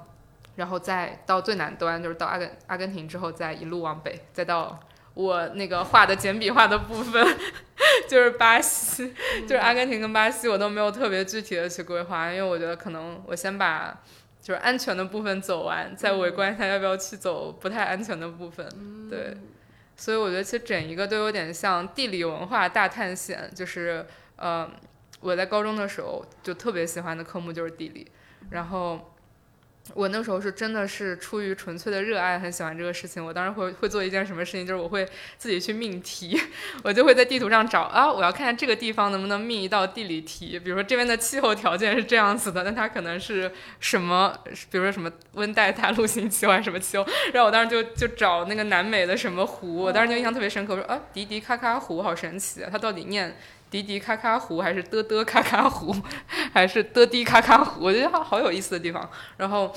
然后再到最南端，就是到阿根阿根廷之后，再一路往北，再到。我那个画的简笔画的部分，就是巴西，就是阿根廷跟巴西，我都没有特别具体的去规划，因为我觉得可能我先把就是安全的部分走完，再围观一下要不要去走不太安全的部分。对，所以我觉得其实整一个都有点像地理文化大探险，就是呃，我在高中的时候就特别喜欢的科目就是地理，然后。我那时候是真的是出于纯粹的热爱，很喜欢这个事情。我当时会会做一件什么事情，就是我会自己去命题，我就会在地图上找啊，我要看看这个地方能不能命一道地理题。比如说这边的气候条件是这样子的，那它可能是什么？比如说什么温带大陆性气候还是什么气候？然后我当时就就找那个南美的什么湖，我当时就印象特别深刻，我说啊，迪迪卡卡湖好神奇，它到底念？滴滴咔咔湖还是嘚嘚咔咔湖，还是嘚滴咔咔湖？我觉得好好有意思的地方。然后，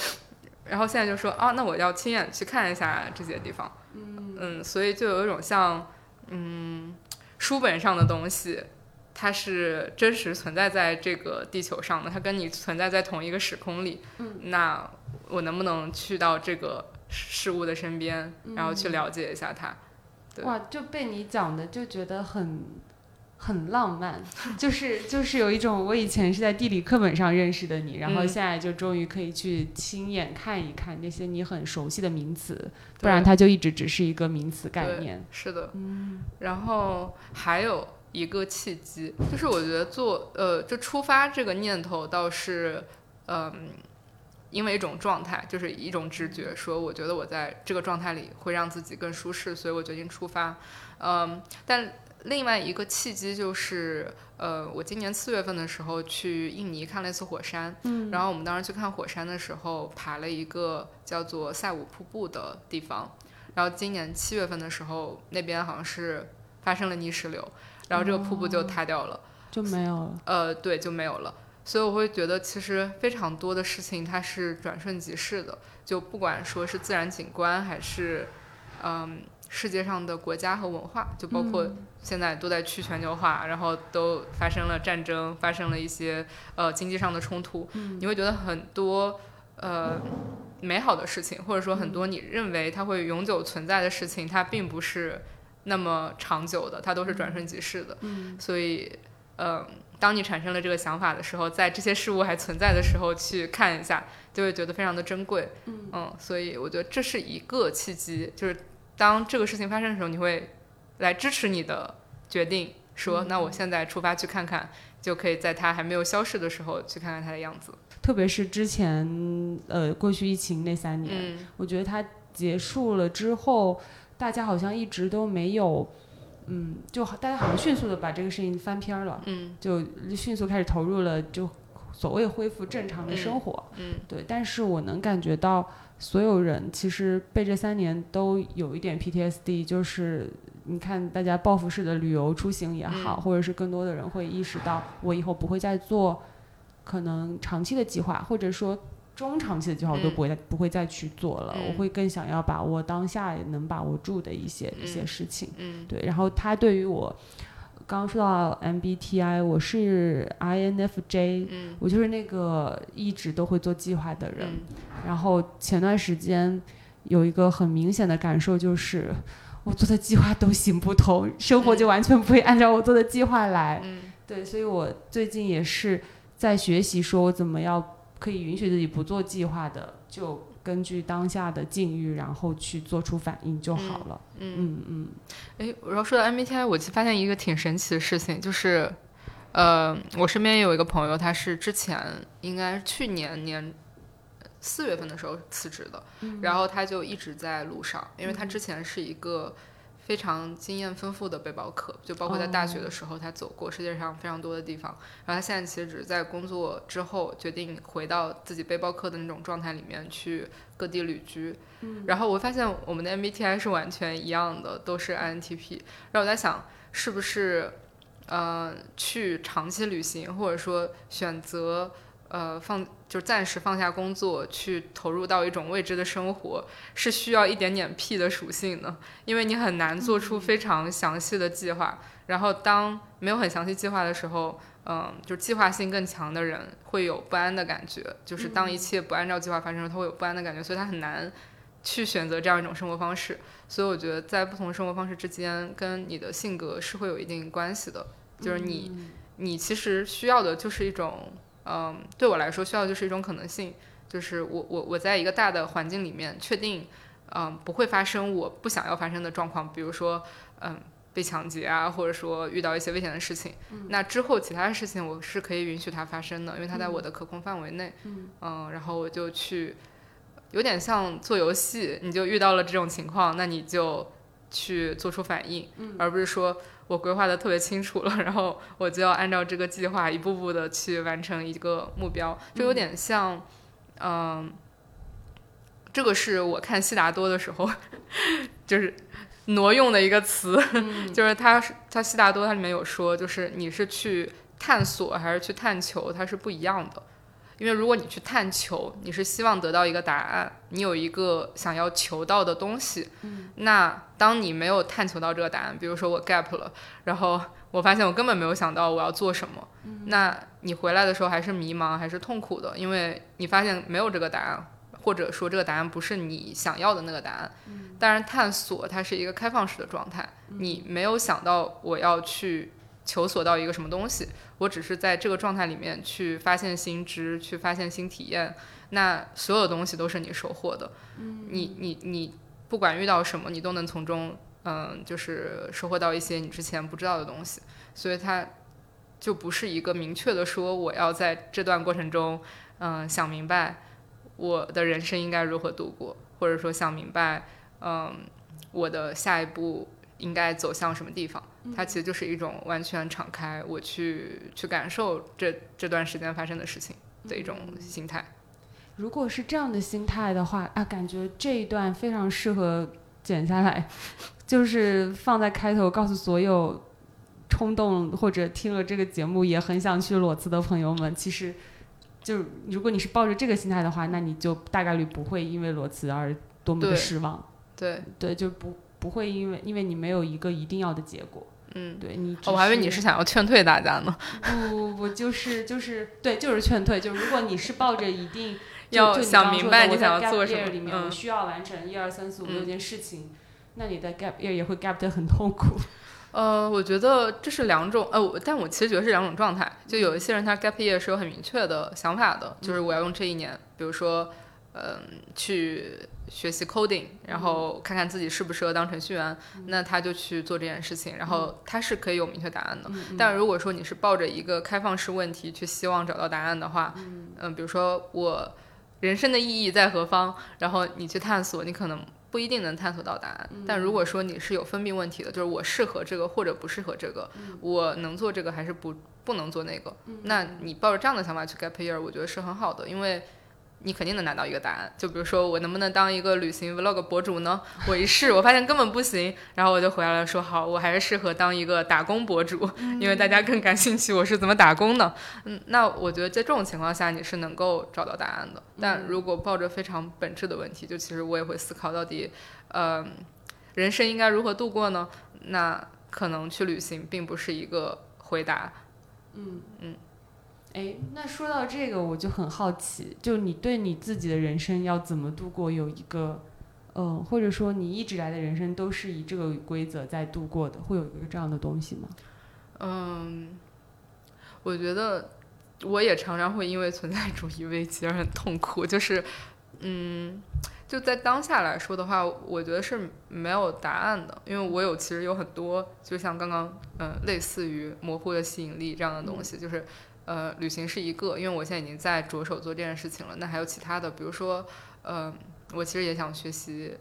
然后现在就说啊，那我要亲眼去看一下这些地方。嗯嗯，所以就有一种像嗯书本上的东西，它是真实存在在这个地球上的，它跟你存在在同一个时空里。嗯，那我能不能去到这个事物的身边，然后去了解一下它？哇，就被你讲的就觉得很。很浪漫，就是就是有一种我以前是在地理课本上认识的你，然后现在就终于可以去亲眼看一看那些你很熟悉的名词，不然它就一直只是一个名词概念。是的，嗯。然后还有一个契机，就是我觉得做呃，就出发这个念头倒是，嗯，因为一种状态，就是一种直觉，说我觉得我在这个状态里会让自己更舒适，所以我决定出发。嗯，但。另外一个契机就是，呃，我今年四月份的时候去印尼看了一次火山，嗯，然后我们当时去看火山的时候，爬了一个叫做塞武瀑布的地方，然后今年七月份的时候，那边好像是发生了泥石流，然后这个瀑布就塌掉了，就没有了，呃，对，就没有了，所以我会觉得其实非常多的事情它是转瞬即逝的，就不管说是自然景观还是，嗯。世界上的国家和文化，就包括现在都在去全球化，然后都发生了战争，发生了一些呃经济上的冲突。你会觉得很多呃美好的事情，或者说很多你认为它会永久存在的事情，它并不是那么长久的，它都是转瞬即逝的。所以，呃，当你产生了这个想法的时候，在这些事物还存在的时候去看一下，就会觉得非常的珍贵。嗯，所以我觉得这是一个契机，就是。当这个事情发生的时候，你会来支持你的决定，说那我现在出发去看看，就可以在它还没有消失的时候去看看它的样子。特别是之前呃过去疫情那三年，我觉得它结束了之后，大家好像一直都没有，嗯，就大家好像迅速的把这个事情翻篇了，嗯，就迅速开始投入了，就所谓恢复正常的生活，嗯，对。但是我能感觉到。所有人其实被这三年都有一点 PTSD，就是你看大家报复式的旅游出行也好，或者是更多的人会意识到，我以后不会再做可能长期的计划，或者说中长期的计划我都不会再不会再去做了。我会更想要把握当下能把握住的一些一些事情。对，然后他对于我刚刚说到 MBTI，我是 INFJ，嗯我就是那个一直都会做计划的人。嗯然后前段时间有一个很明显的感受就是，我做的计划都行不通，生活就完全不会按照我做的计划来。嗯对，所以我最近也是在学习，说我怎么样可以允许自己不做计划的，就根据当下的境遇，然后去做出反应就好了。嗯。嗯嗯哎，然后说到 MBTI，我其实发现一个挺神奇的事情，就是，呃，我身边有一个朋友，他是之前应该是去年年四月份的时候辞职的，然后他就一直在路上，因为他之前是一个非常经验丰富的背包客，就包括在大学的时候，他走过世界上非常多的地方，然后他现在其实只是在工作之后决定回到自己背包客的那种状态里面去各地旅居。然后我发现我们的 MBTI 是完全一样的，都是 INTP。然后我在想，是不是呃去长期旅行，或者说选择呃放就暂时放下工作，去投入到一种未知的生活，是需要一点点 P 的属性的？因为你很难做出非常详细的计划。然后当没有很详细计划的时候，嗯，就计划性更强的人会有不安的感觉，就是当一切不按照计划发生时，他会有不安的感觉，所以他很难去选择这样一种生活方式。所以我觉得在不同的生活方式之间，跟你的性格是会有一定关系的。就是你，你其实需要的就是一种，嗯，对我来说需要就是一种可能性，就是我我我在一个大的环境里面，确定，嗯，不会发生我不想要发生的状况，比如说，嗯。被抢劫啊，或者说遇到一些危险的事情，那之后其他的事情我是可以允许它发生的，因为它在我的可控范围内。嗯然后我就去，有点像做游戏，你就遇到了这种情况，那你就去做出反应，而不是说我规划的特别清楚了，然后我就要按照这个计划一步步的去完成一个目标，就有点像，嗯，这个是我看悉达多的时候，就是挪用的一个词，就是他他悉达多它里面有说，就是你是去探索还是去探求，它是不一样的。因为如果你去探求，你是希望得到一个答案，你有一个想要求到的东西。那当你没有探求到这个答案，比如说我 gap 了，然后我发现我根本没有想到我要做什么，那你回来的时候还是迷茫，还是痛苦的，因为你发现没有这个答案，或者说这个答案不是你想要的那个答案。当然，探索它是一个开放式的状态，你没有想到我要去求索到一个什么东西，我只是在这个状态里面去发现新知，去发现新体验。那所有东西都是你收获的，你你你不管遇到什么，你都能从中嗯，就是收获到一些你之前不知道的东西。所以它就不是一个明确的说我要在这段过程中嗯想明白我的人生应该如何度过，或者说想明白嗯我的下一步应该走向什么地方。它其实就是一种完全敞开，我去去感受这这段时间发生的事情的一种心态。如果是这样的心态的话，啊，感觉这一段非常适合剪下来，就是放在开头，告诉所有冲动或者听了这个节目也很想去裸辞的朋友们，其实就如果你是抱着这个心态的话，那你就大概率不会因为裸辞而多么的失望。对，对，就不不会因为因为你没有一个一定要的结果。嗯，对你哦我还以为你是想要劝退大家呢，不不不，就是就是对，就是劝退。就如果你是抱着一定 就要想明白你想要做什么里面，我嗯需要完成一二三四五六嗯件事情，那你的 gap year 也会 gap 得很痛苦。呃，我觉得这是两种，呃，但我其实觉得是两种状态。就有一些人他 gap year 是有很明确的想法的，就是我要用这一年，比如说，嗯、去学习 coding，然后看看自己适不适合当程序员，那他就去做这件事情，然后他是可以有明确答案的。但如果说你是抱着一个开放式问题去希望找到答案的话，嗯、比如说我人生的意义在何方，然后你去探索，你可能不一定能探索到答案。但如果说你是有分泌问题的，就是我适合这个或者不适合这个，我能做这个还是不不能做那个，那你抱着这样的想法去 gap year，我觉得是很好的，因为。你肯定能拿到一个答案，就比如说我能不能当一个旅行 vlog 博主呢？我一试，我发现根本不行，然后我就回来了说好，我还是适合当一个打工博主，因为大家更感兴趣我是怎么打工的。嗯，那我觉得在这种情况下你是能够找到答案的。但如果抱着非常本质的问题，就其实我也会思考到底，呃，人生应该如何度过呢？那可能去旅行并不是一个回答。嗯嗯。哎，那说到这个，我就很好奇，就你对你自己的人生要怎么度过，有一个，呃，或者说你一直来的人生都是以这个规则在度过的，会有一个这样的东西吗？嗯，我觉得我也常常会因为存在主义危机而很痛苦，就是，嗯，就在当下来说的话，我觉得是没有答案的，因为我有其实有很多，就像刚刚，嗯，类似于模糊的吸引力这样的东西，就是。呃，旅行是一个，因为我现在已经在着手做这件事情了。那还有其他的，比如说，呃，我其实也想学习，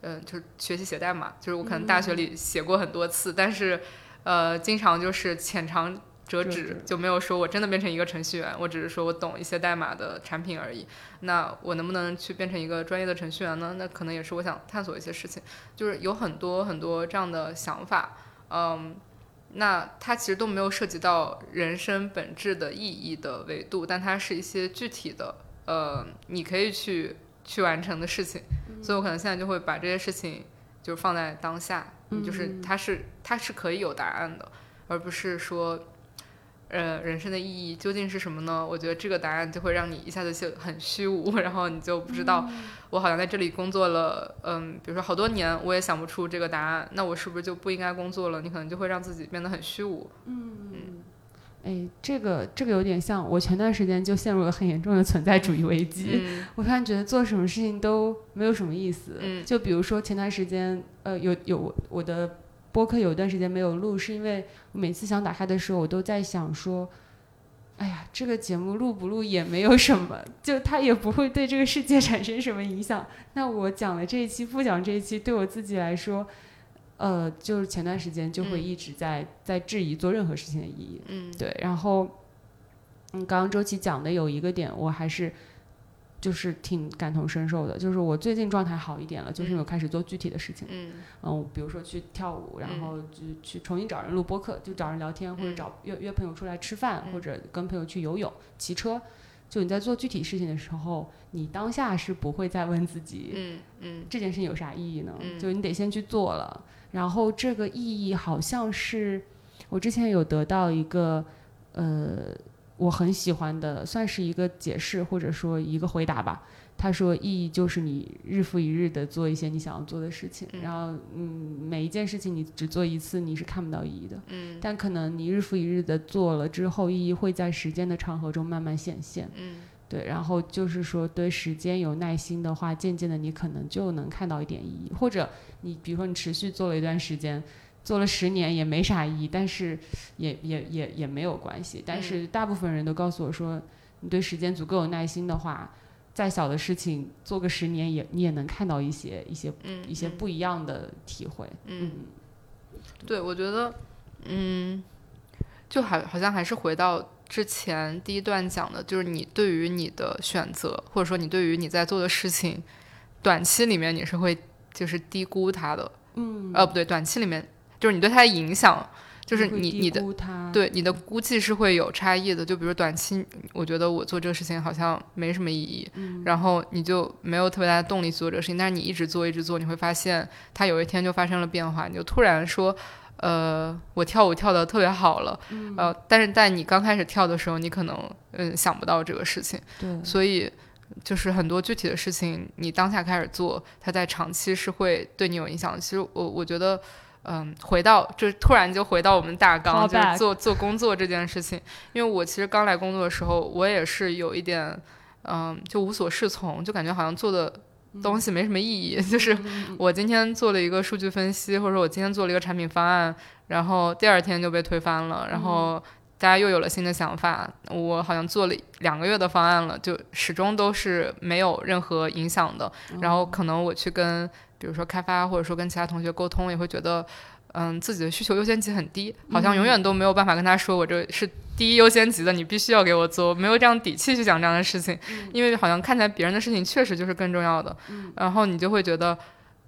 嗯，就是学习写代码。就是我可能大学里写过很多次，但是，呃，经常就是浅尝辄止，就没有说我真的变成一个程序员。我只是说我懂一些代码的产品而已。那我能不能去变成一个专业的程序员呢？那可能也是我想探索一些事情。就是有很多很多这样的想法，嗯。那它其实都没有涉及到人生本质的意义的维度，但它是一些具体的，呃，你可以去去完成的事情。所以我可能现在就会把这些事情就放在当下，就是它是它是可以有答案的，而不是说。呃，人生的意义究竟是什么呢？我觉得这个答案就会让你一下子就很虚无，然后你就不知道，我好像在这里工作了，嗯，比如说好多年，我也想不出这个答案，那我是不是就不应该工作了？你可能就会让自己变得很虚无。嗯嗯，哎，这个这个有点像我前段时间就陷入了很严重的存在主义危机，我突然觉得做什么事情都没有什么意思。嗯，就比如说前段时间，呃，有有我的。播客有一段时间没有录，是因为我每次想打开的时候，我都在想说，哎呀，这个节目录不录也没有什么，就它也不会对这个世界 产生什么影响。那我讲了这一期，不讲这一期，对我自己来说，呃，就是前段时间就会一直在在质疑做任何事情的意义。嗯，对。然后，嗯，刚刚周琦讲的有一个点，我还是。就是挺感同身受的，就是我最近状态好一点了，就是因为我开始做具体的事情。嗯，嗯，比如说去跳舞，然后就去重新找人录播客，就找人聊天，或者找约约朋友出来吃饭，或者跟朋友去游泳、骑车。就你在做具体事情的时候，你当下是不会再问自己，嗯嗯，这件事情有啥意义呢？就你得先去做了，然后这个意义好像是我之前有得到一个，呃。我很喜欢的，算是一个解释或者说一个回答吧。他说，意义就是你日复一日的做一些你想要做的事情，然后嗯，每一件事情你只做一次，你是看不到意义的。嗯，但可能你日复一日的做了之后，意义会在时间的长河中慢慢显现。嗯，对。然后就是说，对时间有耐心的话，渐渐的你可能就能看到一点意义。或者你比如说你持续做了一段时间。做了十年也没啥意义，但是也也也也没有关系。但是大部分人都告诉我说，你对时间足够有耐心的话，再小的事情做个十年也你也能看到一些一些一些不一样的体会。嗯，对，我觉得，嗯，就好好像还是回到之前第一段讲的，就是你对于你的选择，或者说你对于你在做的事情，短期里面你是会就是低估它的。嗯，呃，不对，短期里面。就是你对他的影响，就是你你的对你的估计是会有差异的。就比如短期，我觉得我做这个事情好像没什么意义，然后你就没有特别大的动力做这个事情。但是你一直做一直做，你会发现它有一天就发生了变化，你就突然说，呃，我跳舞跳的特别好了，呃，但是在你刚开始跳的时候，你可能嗯想不到这个事情。对，所以就是很多具体的事情，你当下开始做，它在长期是会对你有影响。其实我我觉得。嗯，回到就突然就回到我们大纲，就是做做工作这件事情。因为我其实刚来工作的时候，我也是有一点，嗯，就无所适从，就感觉好像做的东西没什么意义。就是我今天做了一个数据分析，或者说我今天做了一个产品方案，然后第二天就被推翻了，然后大家又有了新的想法。我好像做了两个月的方案了，就始终都是没有任何影响的。然后可能我去跟。比如说开发，或者说跟其他同学沟通，也会觉得，嗯，自己的需求优先级很低，好像永远都没有办法跟他说，我这是第一优先级的，你必须要给我做，没有这样底气去讲这样的事情，因为好像看起来别人的事情确实就是更重要的，然后你就会觉得，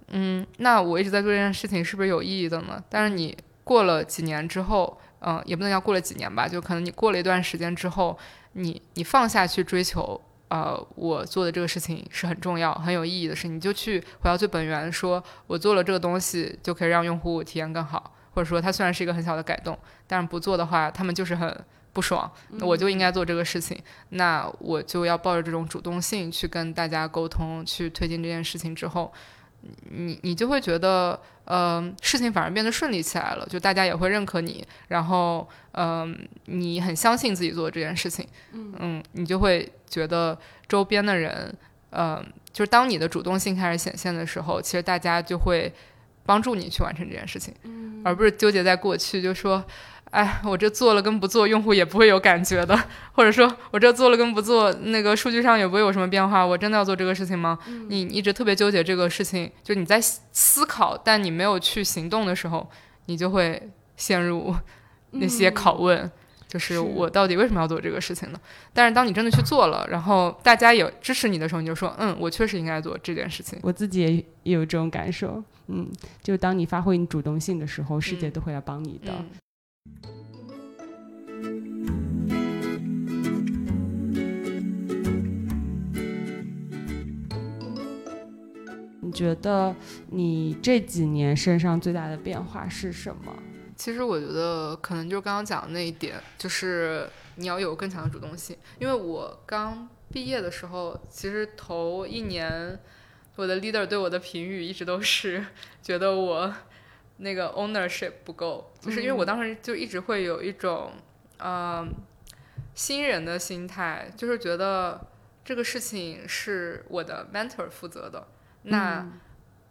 嗯，那我一直在做这件事情是不是有意义的呢？但是你过了几年之后，嗯，也不能叫过了几年吧，就可能你过了一段时间之后，你你放下去追求。呃，我做的这个事情是很重要、很有意义的事，你就去回到最本源，说我做了这个东西就可以让用户体验更好，或者说它虽然是一个很小的改动，但是不做的话，他们就是很不爽。我就应该做这个事情，那我就要抱着这种主动性去跟大家沟通，去推进这件事情之后。你你就会觉得，呃，事情反而变得顺利起来了，就大家也会认可你，然后，嗯，你很相信自己做这件事情，嗯，你就会觉得周边的人，嗯，就是当你的主动性开始显现的时候，其实大家就会帮助你去完成这件事情，而不是纠结在过去，就说。哎，我这做了跟不做，用户也不会有感觉的。或者说我这做了跟不做，那个数据上也不会有什么变化。我真的要做这个事情吗？你一直特别纠结这个事情，就你在思考，但你没有去行动的时候，你就会陷入那些拷问，就是我到底为什么要做这个事情呢？但是当你真的去做了，然后大家也支持你的时候，你就说，嗯，我确实应该做这件事情。我自己也也有这种感受，嗯，就当你发挥你主动性的时候，世界都会来帮你的。你觉得你这几年身上最大的变化是什么？其实我觉得可能就刚刚讲的那一点，就是你要有更强的主动性。因为我刚毕业的时候，其实头一年我的 leader 对我的评语一直都是觉得我。那个 ownership 不够，就是因为我当时就一直会有一种，嗯，新人的心态，就是觉得这个事情是我的 mentor 负责的，那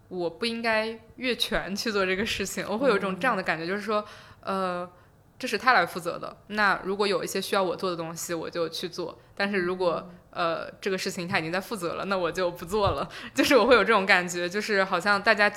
我不应该越权去做这个事情。我会有一种这样的感觉，就是说，呃，这是他来负责的。那如果有一些需要我做的东西，我就去做；但是如果呃这个事情他已经在负责了，那我就不做了。就是我会有这种感觉，就是好像大家。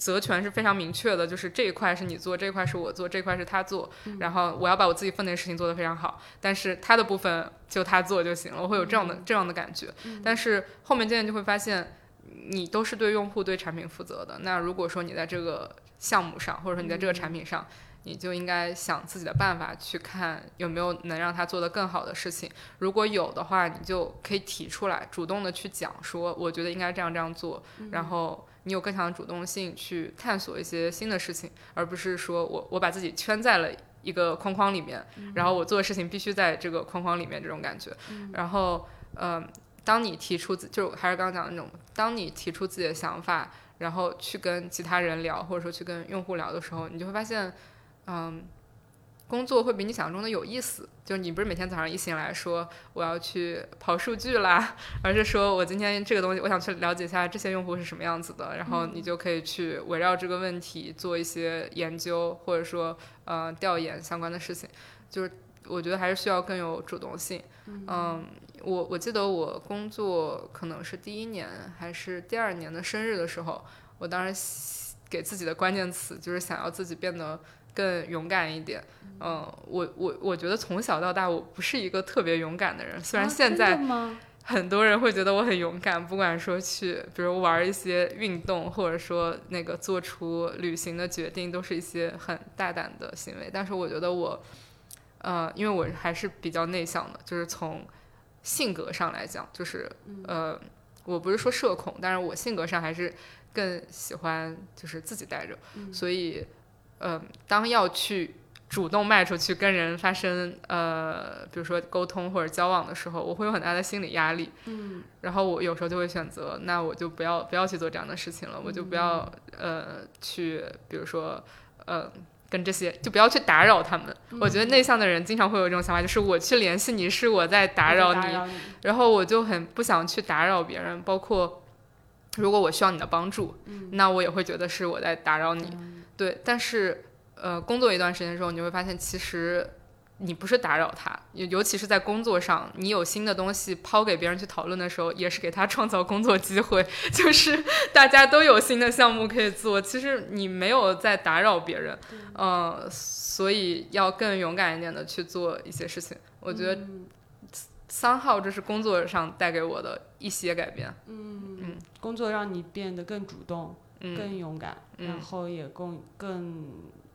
责权是非常明确的，就是这一块是你做，这一块是我做，这块是他做，然后我要把我自己分内的事情做得非常好，但是他的部分就他做就行了，我会有这样的这样的感觉。但是后面渐渐就会发现，你都是对用户、对产品负责的。那如果说你在这个项目上，或者说你在这个产品上，你就应该想自己的办法去看有没有能让他做得更好的事情。如果有的话，你就可以提出来，主动的去讲说，我觉得应该这样这样做，然后。你有更强的主动性去探索一些新的事情，而不是说我我把自己圈在了一个框框里面，然后我做的事情必须在这个框框里面这种感觉。然后，呃，当你提出自就还是刚刚讲的那种，当你提出自己的想法，然后去跟其他人聊，或者说去跟用户聊的时候，你就会发现，嗯。工作会比你想象中的有意思，就是你不是每天早上一醒来说我要去跑数据啦，而是说我今天这个东西我想去了解一下这些用户是什么样子的，然后你就可以去围绕这个问题做一些研究，或者说呃调研相关的事情。就是我觉得还是需要更有主动性。嗯，我我记得我工作可能是第一年还是第二年的生日的时候，我当时给自己的关键词就是想要自己变得。更勇敢一点，嗯，我我我觉得从小到大我不是一个特别勇敢的人，虽然现在很多人会觉得我很勇敢，不管说去比如玩一些运动，或者说那个做出旅行的决定，都是一些很大胆的行为。但是我觉得我，呃，因为我还是比较内向的，就是从性格上来讲，就是呃，我不是说社恐，但是我性格上还是更喜欢就是自己待着，所以。嗯，当要去主动迈出去跟人发生呃，比如说沟通或者交往的时候，我会有很大的心理压力。嗯，然后我有时候就会选择，那我就不要不要去做这样的事情了，我就不要呃去，比如说呃跟这些就不要去打扰他们。我觉得内向的人经常会有这种想法，就是我去联系你是我在打扰你，然后我就很不想去打扰别人。包括如果我需要你的帮助，那我也会觉得是我在打扰你。对，但是，呃，工作一段时间之后，你会发现，其实你不是打扰他，尤其是在工作上，你有新的东西抛给别人去讨论的时候，也是给他创造工作机会，就是大家都有新的项目可以做，其实你没有在打扰别人，嗯，所以要更勇敢一点的去做一些事情。我觉得三号这是工作上带给我的一些改变，嗯嗯，工作让你变得更主动。更勇敢，然后也更更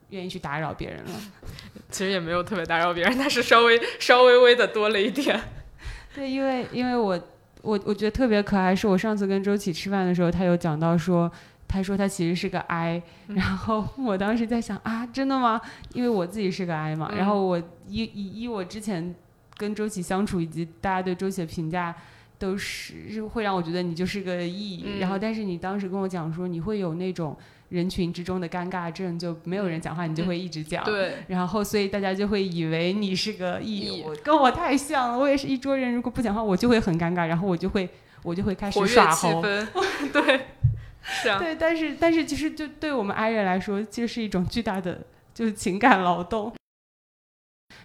愿意去打扰别人了。其实也没有特别打扰别人，但是稍微 稍微微的多了一点。对，因为因为我我我觉得特别可爱，是我上次跟周琦吃饭的时候，他有讲到说，他说他其实是个 I，然后我当时在想啊，真的吗？因为我自己是个 I 嘛，然后我依依依我之前跟周琦相处以及大家对周琦的评价，都是会让我觉得你就是个 E，然后但是你当时跟我讲说你会有那种人群之中的尴尬症，就没有人讲话，你就会一直讲，对，然后所以大家就会以为你是个 E，我跟我太像了，我也是一桌人，如果不讲话我就会很尴尬，然后我就会我就会开始耍猴，对。是啊，对，但是但是其实就对我们 I 人来说，其实是一种巨大的就是情感劳动。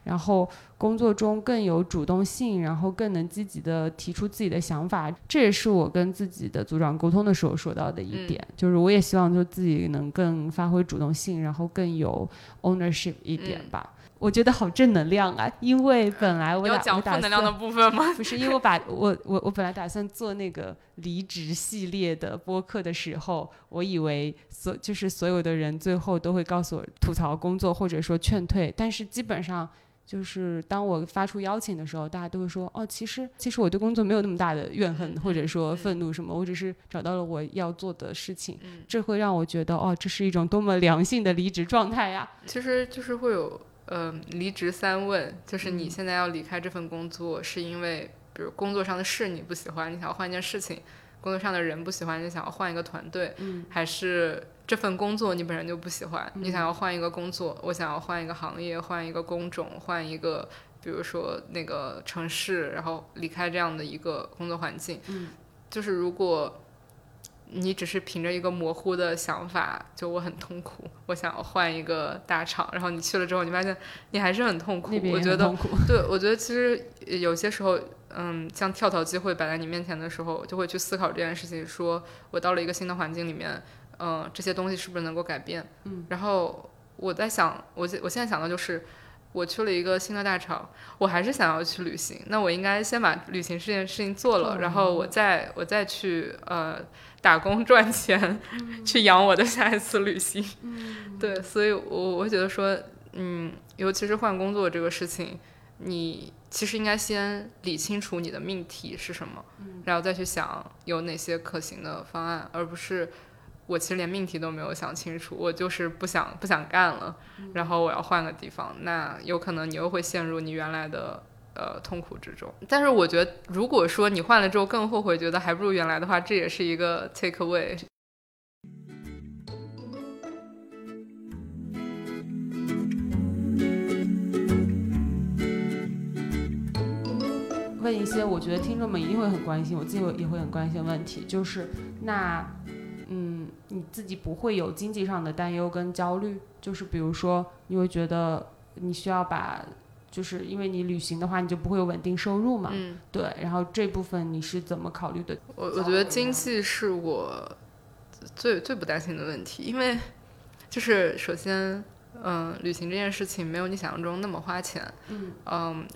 然后工作中更有主动性，然后更能积极的提出自己的想法，这也是我跟自己的组长沟通的时候说到的一点。就是我也希望就自己能更发挥主动性，然后更有 ownership 一点吧。我觉得好正能量啊！因为本来我要讲负能量的部分吗？不是，因为我把我我我本来打算做那个离职系列的播客的时候，我以为所就是所有的人最后都会告诉我吐槽工作或者说劝退，但是基本上就是当我发出邀请的时候，大家都会说哦，其实其实我对工作没有那么大的怨恨或者说愤怒什么，我只是找到了我要做的事情，这会让我觉得哦，这是一种多么良性的离职状态呀！其实就是会有。呃，离职三问就是你现在要离开这份工作，是因为比如工作上的事你不喜欢，你想要换一件事情；工作上的人不喜欢，你想要换一个团队；还是这份工作你本身就不喜欢，你想要换一个工作。我想要换一个行业，换一个工种，换一个比如说那个城市，然后离开这样的一个工作环境。就是如果。你只是凭着一个模糊的想法，就我很痛苦，我想要换一个大厂，然后你去了之后，你发现你还是很痛苦。我觉得，对，我觉得其实有些时候，嗯，像跳槽机会摆在你面前的时候，就会去思考这件事情：，说我到了一个新的环境里面，嗯，这些东西是不是能够改变？嗯，然后我在想，我我现在想的就是。我去了一个新的大厂，我还是想要去旅行。那我应该先把旅行这件事情做了，然后我再我再去呃打工赚钱，去养我的下一次旅行。对，所以我我会觉得说，嗯，尤其是换工作这个事情，你其实应该先理清楚你的命题是什么，然后再去想有哪些可行的方案，而不是。我其实连命题都没有想清楚，我就是不想不想干了，然后我要换个地方，那有可能你又会陷入你原来的呃痛苦之中。但是我觉得，如果说你换了之后更后悔，觉得还不如原来的话，这也是一个 take away。问一些我觉得听众们一定会很关心，我自己也会很关心的问题，就是那。嗯，你自己不会有经济上的担忧跟焦虑，就是比如说，你会觉得你需要把，就是因为你旅行的话，你就不会有稳定收入嘛。嗯，对。然后这部分你是怎么考虑的？我我觉得经济是我最最不担心的问题，因为就是首先，嗯，旅行这件事情没有你想象中那么花钱。嗯。嗯，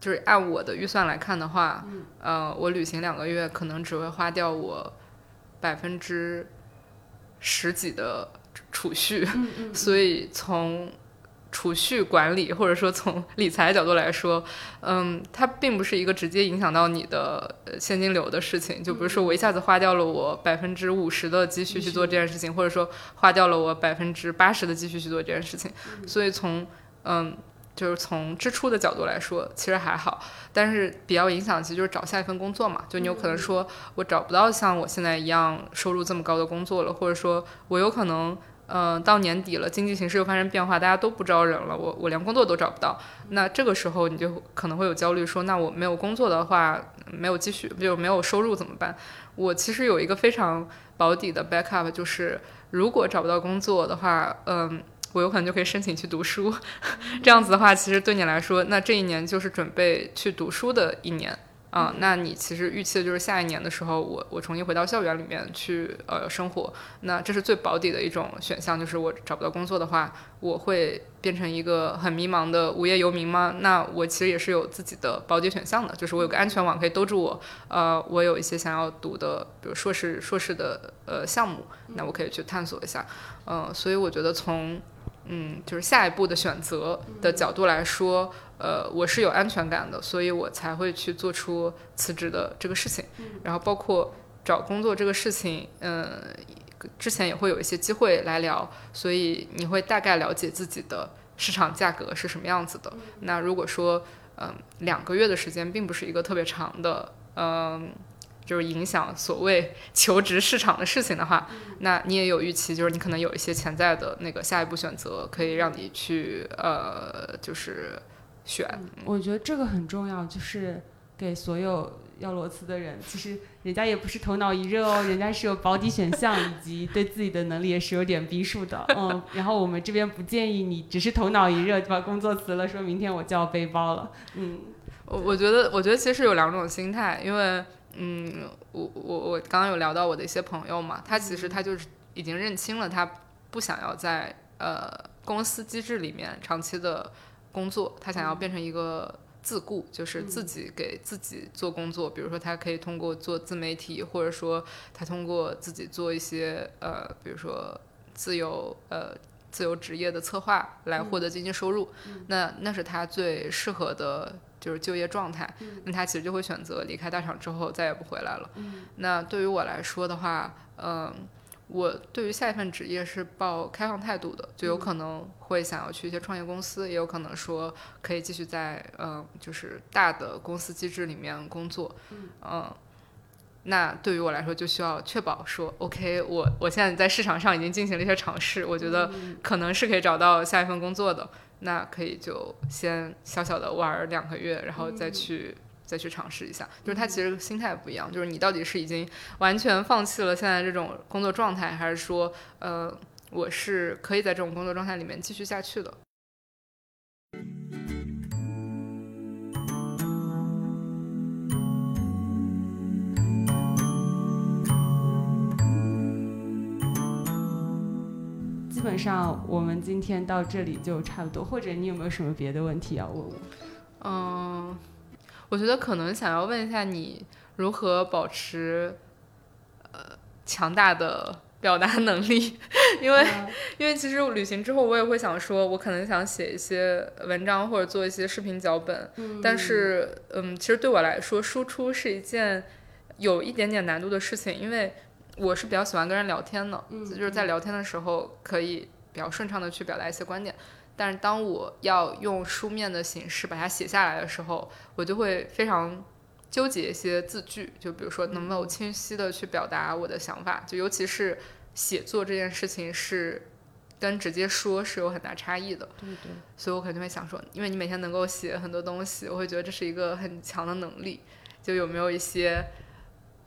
就是按我的预算来看的话，呃，我旅行两个月可能只会花掉我百分之。十几的储蓄，所以从储蓄管理或者说从理财角度来说，嗯，它并不是一个直接影响到你的现金流的事情。就比如说，我一下子花掉了我百分之五十的积蓄去做这件事情，或者说花掉了我百分之八十的积蓄去做这件事情。所以从嗯。就是从支出的角度来说，其实还好，但是比较影响其实就是找下一份工作嘛。就你有可能说我找不到像我现在一样收入这么高的工作了，或者说我有可能，嗯，到年底了，经济形势又发生变化，大家都不招人了，我我连工作都找不到。那这个时候你就可能会有焦虑，说那我没有工作的话，没有继续就没有收入怎么办？我其实有一个非常保底的 backup，就是如果找不到工作的话，嗯。我有可能就可以申请去读书，这样子的话，其实对你来说，那这一年就是准备去读书的一年啊。那你其实预期的就是下一年的时候，我我重新回到校园里面去呃生活。那这是最保底的一种选项，就是我找不到工作的话，我会变成一个很迷茫的无业游民吗？那我其实也是有自己的保底选项的，就是我有个安全网可以兜住我。呃，我有一些想要读的，比如硕士硕士的呃项目，那我可以去探索一下。嗯，所以我觉得从嗯，就是下一步的选择的角度来说，呃，我是有安全感的，所以我才会去做出辞职的这个事情。然后包括找工作这个事情，嗯，之前也会有一些机会来聊，所以你会大概了解自己的市场价格是什么样子的。那如果说，嗯，两个月的时间并不是一个特别长的，嗯，就是影响所谓求职市场的事情的话，那你也有预期，就是你可能有一些潜在的那个下一步选择，可以让你去，呃，就是选。我觉得这个很重要，就是给所有。要裸辞的人，其实人家也不是头脑一热哦，人家是有保底选项，以及对自己的能力也是有点逼数的。嗯，然后我们这边不建议你只是头脑一热就把工作辞了，说明天我就要背包了。嗯，我我觉得，我觉得其实有两种心态，因为，嗯，我我我刚刚有聊到我的一些朋友嘛，他其实他就是已经认清了，他不想要在呃公司机制里面长期的工作，他想要变成一个。自雇就是自己给自己做工作，比如说他可以通过做自媒体，或者说他通过自己做一些呃，比如说自由呃自由职业的策划来获得经济收入，那那是他最适合的就是就业状态。那他其实就会选择离开大厂之后再也不回来了。那对于我来说的话，嗯。我对于下一份职业是抱开放态度的，就有可能会想要去一些创业公司，也有可能说可以继续在嗯，就是大的公司机制里面工作。嗯，那对于我来说，就需要确保说，OK，我我现在在市场上已经进行了一些尝试，我觉得可能是可以找到下一份工作的，那可以就先小小的玩两个月，然后再去。再去尝试一下，就是他其实心态不一样，就是你到底是已经完全放弃了现在这种工作状态，还是说，呃，我是可以在这种工作状态里面继续下去的。基本上我们今天到这里就差不多，或者你有没有什么别的问题要问我？嗯。我觉得可能想要问一下你如何保持呃强大的表达能力，因为因为其实旅行之后我也会想说，我可能想写一些文章或者做一些视频脚本，但是嗯，其实对我来说输出是一件有一点点难度的事情，因为我是比较喜欢跟人聊天的，就是在聊天的时候可以比较顺畅的去表达一些观点。但是当我要用书面的形式把它写下来的时候，我就会非常纠结一些字句，就比如说能否清晰的去表达我的想法，就尤其是写作这件事情是跟直接说是有很大差异的。对对。所以我肯定会想说，因为你每天能够写很多东西，我会觉得这是一个很强的能力。就有没有一些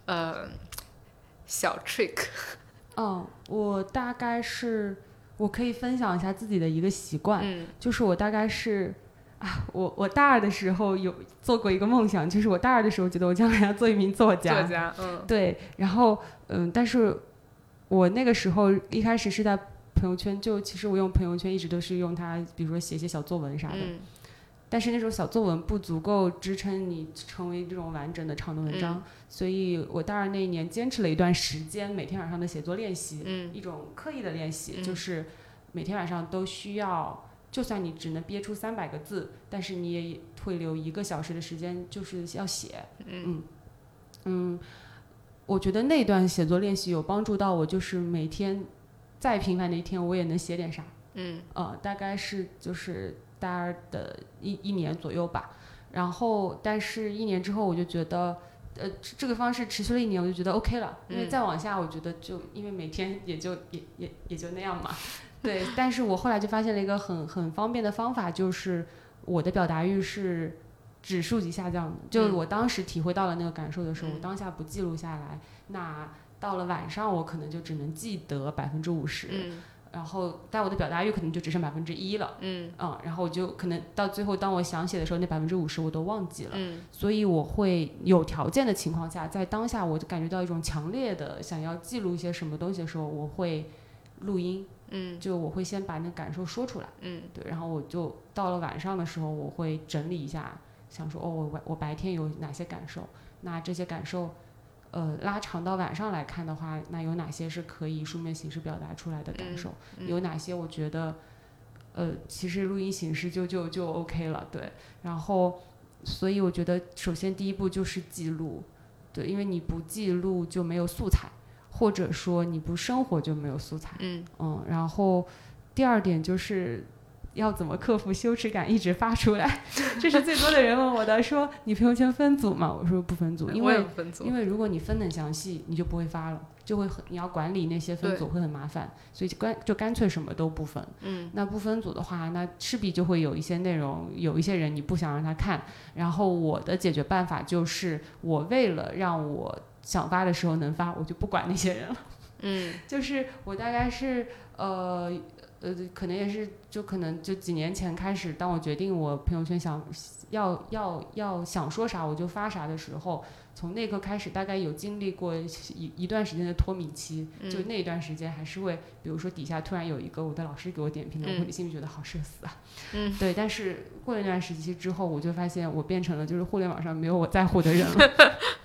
呃小 trick？哦，我大概是。我可以分享一下自己的一个习惯，就是我大概是啊，我我大二的时候有做过一个梦想，就是我大二的时候觉得我将来要做一名作家。作家，嗯，对，然后嗯，但是我那个时候一开始是在朋友圈，就其实我用朋友圈一直都是用它，比如说写写小作文啥的。但是那种小作文不足够支撑你成为这种完整的长的文章，所以我大二那一年坚持了一段时间，每天晚上的写作练习，一种刻意的练习，就是每天晚上都需要，就算你只能憋出三百个字，但是你也会留一个小时的时间，就是要写。嗯嗯，我觉得那段写作练习有帮助到我，就是每天再平凡的一天，我也能写点啥。嗯，呃，大概是就是。大二的一一年左右吧，然后但是一年之后我就觉得，呃，这个方式持续了一年，我就觉得 OK 了，因为再往下我觉得就因为每天也就也也也就那样嘛，对。但是我后来就发现了一个很很方便的方法，就是我的表达欲是指数级下降的，就我当时体会到了那个感受的时候，我当下不记录下来，那到了晚上我可能就只能记得百分之五十。然后，但我的表达欲可能就只剩百分之一了。嗯，嗯，然后我就可能到最后，当我想写的时候，那百分之五十我都忘记了。嗯，所以我会有条件的情况下，在当下我就感觉到一种强烈的想要记录一些什么东西的时候，我会录音。嗯，就我会先把那感受说出来。嗯，对，然后我就到了晚上的时候，我会整理一下，想说哦，我我白天有哪些感受？那这些感受。呃，拉长到晚上来看的话，那有哪些是可以书面形式表达出来的感受？有哪些我觉得，呃，其实录音形式就就就 OK 了，对。然后，所以我觉得，首先第一步就是记录，对，因为你不记录就没有素材，或者说你不生活就没有素材。嗯嗯，然后第二点就是要怎么克服羞耻感，一直发出来，这是最多的人问我的，说你朋友圈分组吗？我说不分组，因为因。为如果你分的很详细，你就不会发了，就会很你要管理那些分组会很麻烦，所以就干就干脆什么都不分。嗯那不分组的话，那势必就会有一些内容，有一些人你不想让他看。然后我的解决办法就是，我为了让我想发的时候能发，我就不管那些人了。嗯 就是我大概是呃呃，可能也是就可能就几年前开始，当我决定我朋友圈想要要要想说啥我就发啥的时候，从那一刻开始，大概有经历过一一段时间的脱敏期，就嗯。那一段时间还是会，比如说底下突然有一个我的老师给我点评了，我嗯。会心里觉得好社死啊。嗯，对，但是过了一段时期之后，我就发现我变成了就是互联网上没有我在乎的人了，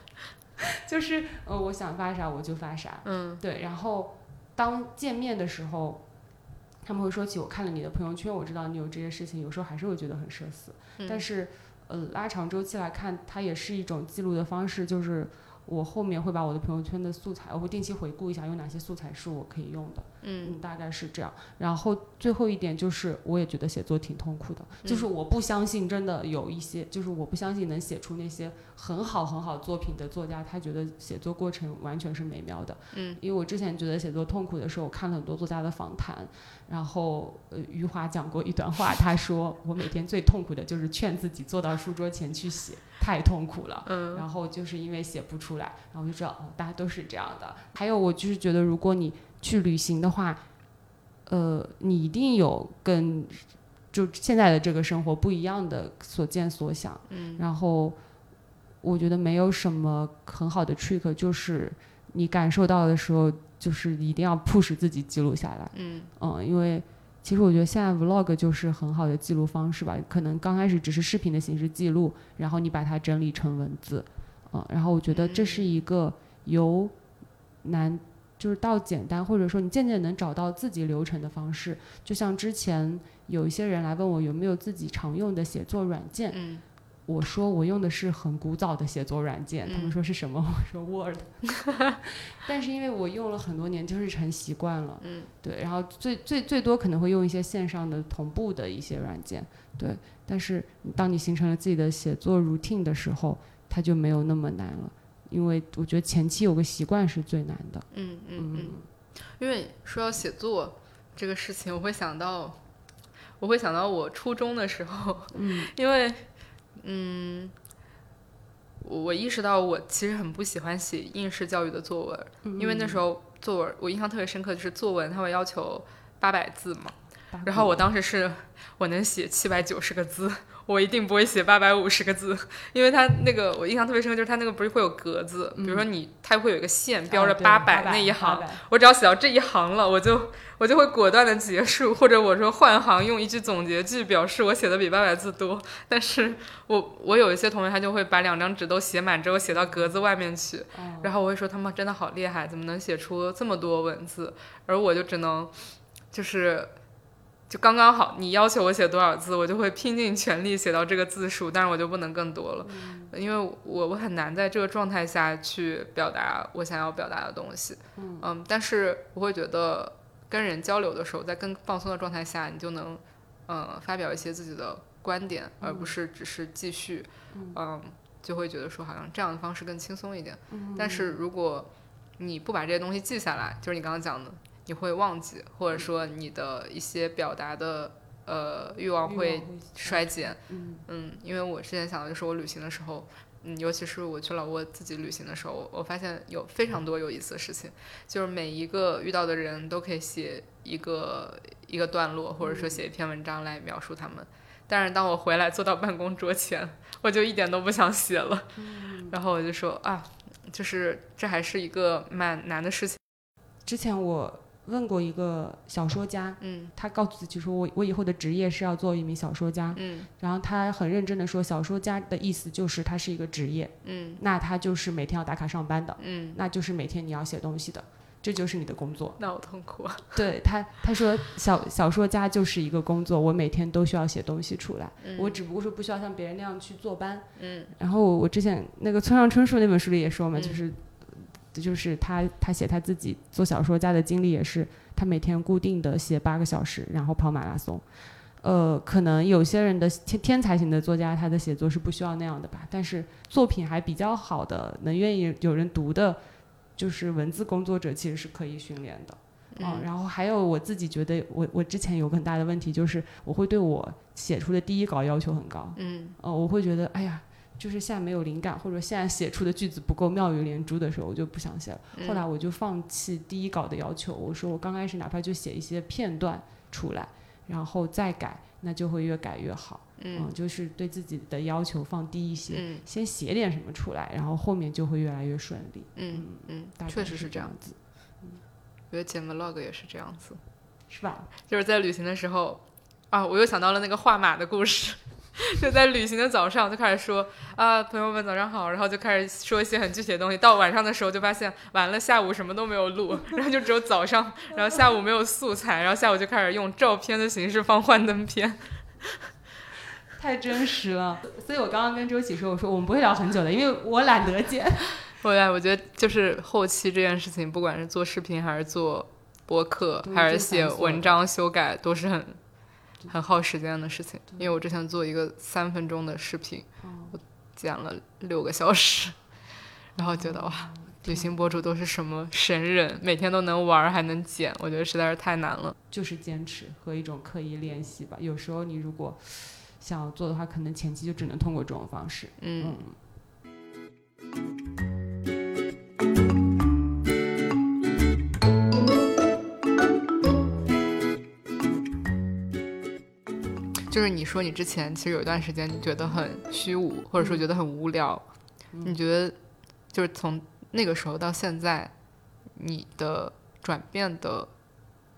就是呃我想发啥我就发啥，嗯。对，然后当见面的时候，他们会说起我看了你的朋友圈，我知道你有这些事情，有时候还是会觉得很社死。嗯但是，呃，拉长周期来看，它也是一种记录的方式，就是我后面会把我的朋友圈的素材，我会定期回顾一下有哪些素材是我可以用的。嗯嗯，大概是这样。然后最后一点就是，我也觉得写作挺痛苦的，就是我不相信真的有一些，就是我不相信能写出那些很好很好作品的作家，他觉得写作过程完全是美妙的。嗯，因为我之前觉得写作痛苦的时候，我看了很多作家的访谈，然后呃，余华讲过一段话，他说我每天最痛苦的就是劝自己坐到书桌前去写，太痛苦了。嗯然后就是因为写不出来，然后我就知道哦，大家都是这样的。还有我就是觉得，如果你去旅行的话，呃，你一定有跟就现在的这个生活不一样的所见所想。嗯然后我觉得没有什么很好的 trick，就是你感受到的时候，就是一定要 push 自己记录下来。嗯嗯，因为其实我觉得现在 vlog 就是很好的记录方式吧。可能刚开始只是视频的形式记录，然后你把它整理成文字，嗯，然后我觉得这是一个由难就是到简单，或者说你渐渐能找到自己流程的方式。就像之前有一些人来问我有没有自己常用的写作软件，我说我用的是很古早的写作软件，他们嗯说是什么？我说 Word。但是因为我用了很多年，就是成习惯了。嗯对，然后最最最多可能会用一些线上的同步的一些软件，对。但是当你形成了自己的写作 routine 的时候，它就没有那么难了，因为我觉得前期有个习惯是最难的。嗯嗯嗯，因为说到写作这个事情，我会想到，我会想到我初中的时候，嗯 因为，嗯，我我意识到我其实很不喜欢写应试教育的作文，因为那时候作文我印象特别深刻，就是作文它会要求八百字嘛，然后我当时是我能写七百九十个字，我一定不会写八百五十个字，因为它那个我印象特别深刻，就是它那个不是会有格子，比如说你它会有一个线标着八百那一行，，我只要写到这一行了，我就我就会果断的结束，或者我说换行用一句总结句表示我写的比八百字多。但是我我有一些同学他就会把两张纸都写满之后写到格子外面去，哦然后我会说他们真的好厉害，怎么能写出这么多文字？而我就只能就是。就刚刚好，你要求我写多少字，我就会拼尽全力写到这个字数，但是我就不能更多了，因为我我很难在这个状态下去表达我想要表达的东西。嗯。但是我会觉得跟人交流的时候，在更放松的状态下，你就能嗯发表一些自己的观点，而不是只是继续，嗯，就会觉得说好像这样的方式更轻松一点。但是如果你不把这些东西记下来，就是你刚刚讲的，你会忘记，或者说你的一些表达的呃欲望会衰减。嗯嗯，因为我之前想的就是我旅行的时候，嗯，尤其是我去老挝自己旅行的时候，我我发现有非常多有意思的事情，就是每一个遇到的人都可以写一个一个段落，或者说写一篇文章来描述他们。但是当我回来坐到办公桌前，我就一点都不想写了，然后我就说啊，就是这还是一个蛮难的事情。之前我问过一个小说家，嗯。他告诉自己说我我以后的职业是要做一名小说家，嗯。然后他很认真的说，小说家的意思就是他是一个职业，嗯。那他就是每天要打卡上班的，嗯，那就是每天你要写东西的，这就是你的工作。那好痛苦啊。对他，他说小小说家就是一个工作，我每天都需要写东西出来，嗯。我只不过是不需要像别人那样去坐班。嗯。然后我之前那个村上春树那本书里也说嘛，嗯。就是就是他他写他自己做小说家的经历也是，他每天固定的写八个小时，然后跑马拉松。呃，可能有些人的天天才型的作家，他的写作是不需要那样的吧。但是作品还比较好的，能愿意有人读的，就是文字工作者，其实是可以训练的。嗯，然后还有我自己觉得，我我之前有个很大的问题，就是我会对我写出的第一稿要求很高。嗯，呃，我会觉得，哎呀，就是现在没有灵感，或者现在写出的句子不够妙语连珠的时候，我就不想写了。后来我就放弃第一稿的要求，我说我刚开始哪怕就写一些片段出来。然后再改，那就会越改越好。嗯，就是对自己的要求放低一些，嗯，先写点什么出来，然后后面就会越来越顺利。嗯嗯，确实是这样子。嗯，我觉得剪 vlog 也是这样子，是吧？就是在旅行的时候，啊，我又想到了那个画马的故事。就在旅行的早上就开始说啊，朋友们早上好，然后就开始说一些很具体的东西。到晚上的时候就发现完了，下午什么都没有录，然后就只有早上，然后下午没有素材，然后下午就开始用照片的形式放幻灯片，太真实了。所以我刚刚跟周琦说，我说我们不会聊很久的，因为我懒得剪。后来我觉得就是后期这件事情，不管是做视频还是做播客，还是写文章修改，都是很。很耗时间的事情，因为我之前做一个三分钟的视频，我剪了六个小时，然后觉得哇，旅行博主都是什么神人，每天都能玩还能剪，我觉得实在是太难了。就是坚持和一种刻意练习吧。有时候你如果想要做的话，可能前期就只能通过这种方式。嗯。就是你说你之前其实有一段时间你觉得很虚无，或者说觉得很无聊，你觉得就是从那个时候到现在，你的转变的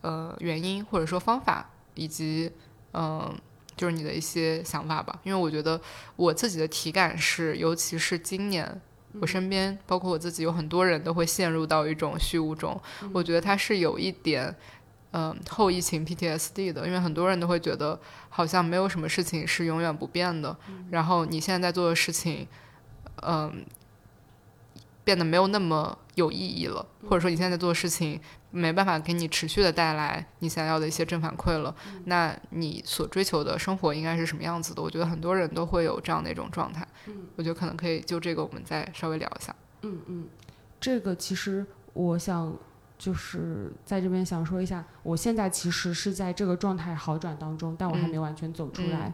呃原因或者说方法，以及嗯就是你的一些想法吧。因为我觉得我自己的体感是，尤其是今年，我身边包括我自己有很多人都会陷入到一种虚无中，我觉得它是有一点。嗯，后疫情 PTSD 的，因为很多人都会觉得好像没有什么事情是永远不变的，然后你现在在做的事情，嗯，变得没有那么有意义了，或者说你现在在做的事情没办法给你持续的带来你想要的一些正反馈了，那你所追求的生活应该是什么样子的？我觉得很多人都会有这样的一种状态。我觉得可能可以就这个我们再稍微聊一下。嗯嗯，这个其实我想。就是在这边想说一下，我现在其实是在这个状态好转当中，但我还没完全走出来。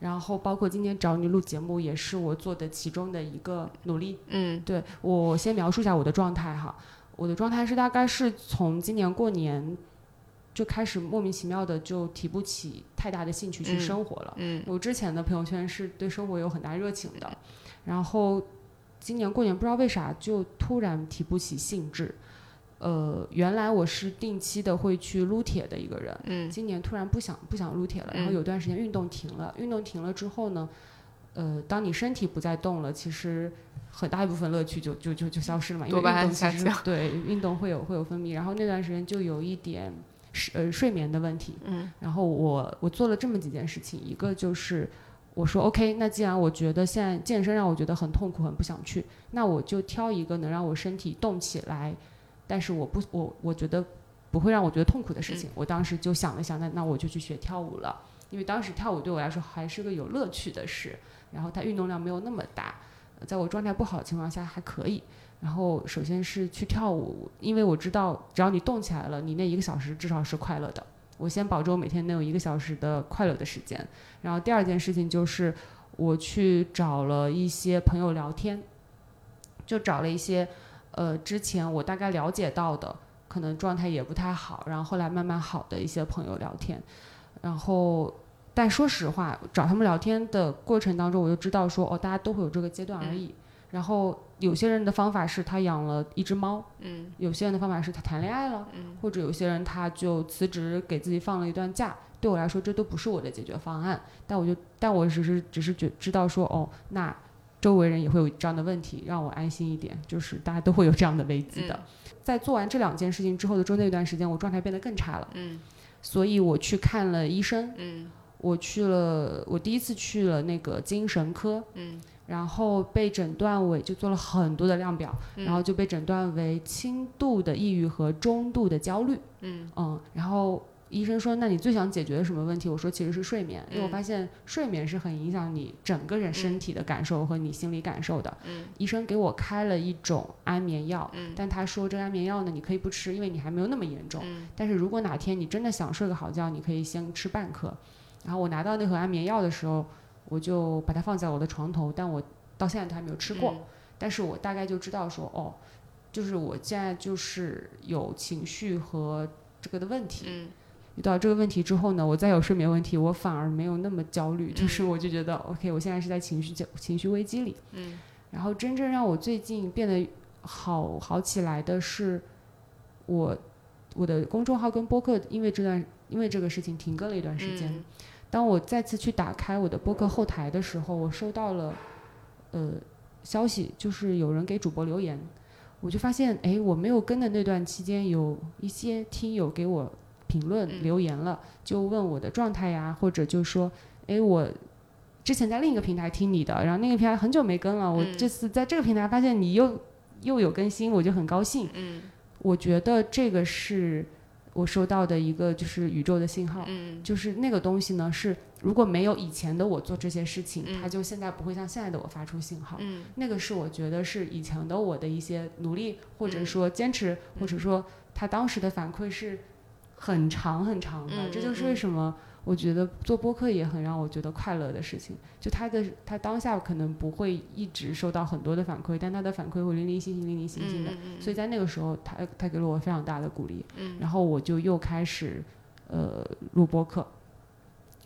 然后包括今天找你录节目，也是我做的其中的一个努力。嗯，对我先描述一下我的状态哈，我的状态是大概是从今年过年就开始莫名其妙的就提不起太大的兴趣去生活了。嗯，我之前的朋友圈是对生活有很大热情的，然后今年过年不知道为啥就突然提不起兴致。呃，原来我是定期的会去撸铁的一个人，嗯，今年突然不想不想撸铁了，然后有段时间运动停了，运动停了之后呢，呃，当你身体不再动了，其实很大一部分乐趣就就就就消失了嘛，因为运动其实 对运动会有会有分泌，然后那段时间就有一点睡呃睡眠的问题，嗯，然后我我做了这么几件事情，一个就是我说 OK，那既然我觉得现在健身让我觉得很痛苦很不想去，那我就挑一个能让我身体动起来。但是我不，我我觉得不会让我觉得痛苦的事情。我当时就想了想，那那我就去学跳舞了，因为当时跳舞对我来说还是个有乐趣的事。然后它运动量没有那么大，在我状态不好的情况下还可以。然后首先是去跳舞，因为我知道只要你动起来了，你那一个小时至少是快乐的。我先保证我每天能有一个小时的快乐的时间。然后第二件事情就是我去找了一些朋友聊天，就找了一些。呃，之前我大概了解到的，可能状态也不太好，然后后来慢慢好的一些朋友聊天，然后，但说实话，找他们聊天的过程当中，我就知道说，哦，大家都会有这个阶段而已。然后有些人的方法是他养了一只猫，嗯，有些人的方法是他谈恋爱了，嗯，或者有些人他就辞职给自己放了一段假。对我来说，这都不是我的解决方案。但我就，但我只是只是觉知道说，哦，那。周围人也会有这样的问题，让我安心一点。就是大家都会有这样的危机的。在做完这两件事情之后的中间一段时间，我状态变得更差了。嗯，所以我去看了医生。嗯，我去了，我第一次去了那个精神科。嗯，然后被诊断为就做了很多的量表，然后就被诊断为轻度的抑郁和中度的焦虑。嗯嗯，然后医生说：“那你最想解决的什么问题？”我说：“其实是睡眠，因为我发现睡眠是很影响你整个人身体的感受和你心理感受的。”嗯，医生给我开了一种安眠药，嗯，但他说这个安眠药呢，你可以不吃，因为你还没有那么严重。嗯，但是如果哪天你真的想睡个好觉，你可以先吃半颗。然后我拿到那盒安眠药的时候，我就把它放在我的床头，但我到现在都还没有吃过。但是我大概就知道说，哦，就是我现在就是有情绪和这个的问题。嗯，遇到这个问题之后呢，我再有睡眠问题，我反而没有那么焦虑，就是我就觉得 OK，我现在是在情绪焦情绪危机里。嗯，然后真正让我最近变得好好起来的是，我我的公众号跟播客因为这段因为这个事情停更了一段时间。当我再次去打开我的播客后台的时候，我收到了呃消息，就是有人给主播留言，我就发现，哎，我没有跟的那段期间，有一些听友给我评论留言了，就问我的状态呀，或者就说，哎，我之前在另一个平台听你的，然后那个平台很久没更了，我这次在这个平台发现你又又有更新，我就很高兴。嗯，我觉得这个是。我收到的一个就是宇宙的信号，嗯，就是那个东西呢，是如果没有以前的我做这些事情，它就现在不会像现在的我发出信号。嗯，那个是我觉得是以前的我的一些努力，或者说坚持，或者说他当时的反馈是很长很长的。这就是为什么。我觉得做播客也很让我觉得快乐的事情，就他的他当下可能不会一直收到很多的反馈，但他的反馈会零零星星、零零星星的，所以在那个时候，他他给了我非常大的鼓励，然后我就又开始呃录播客，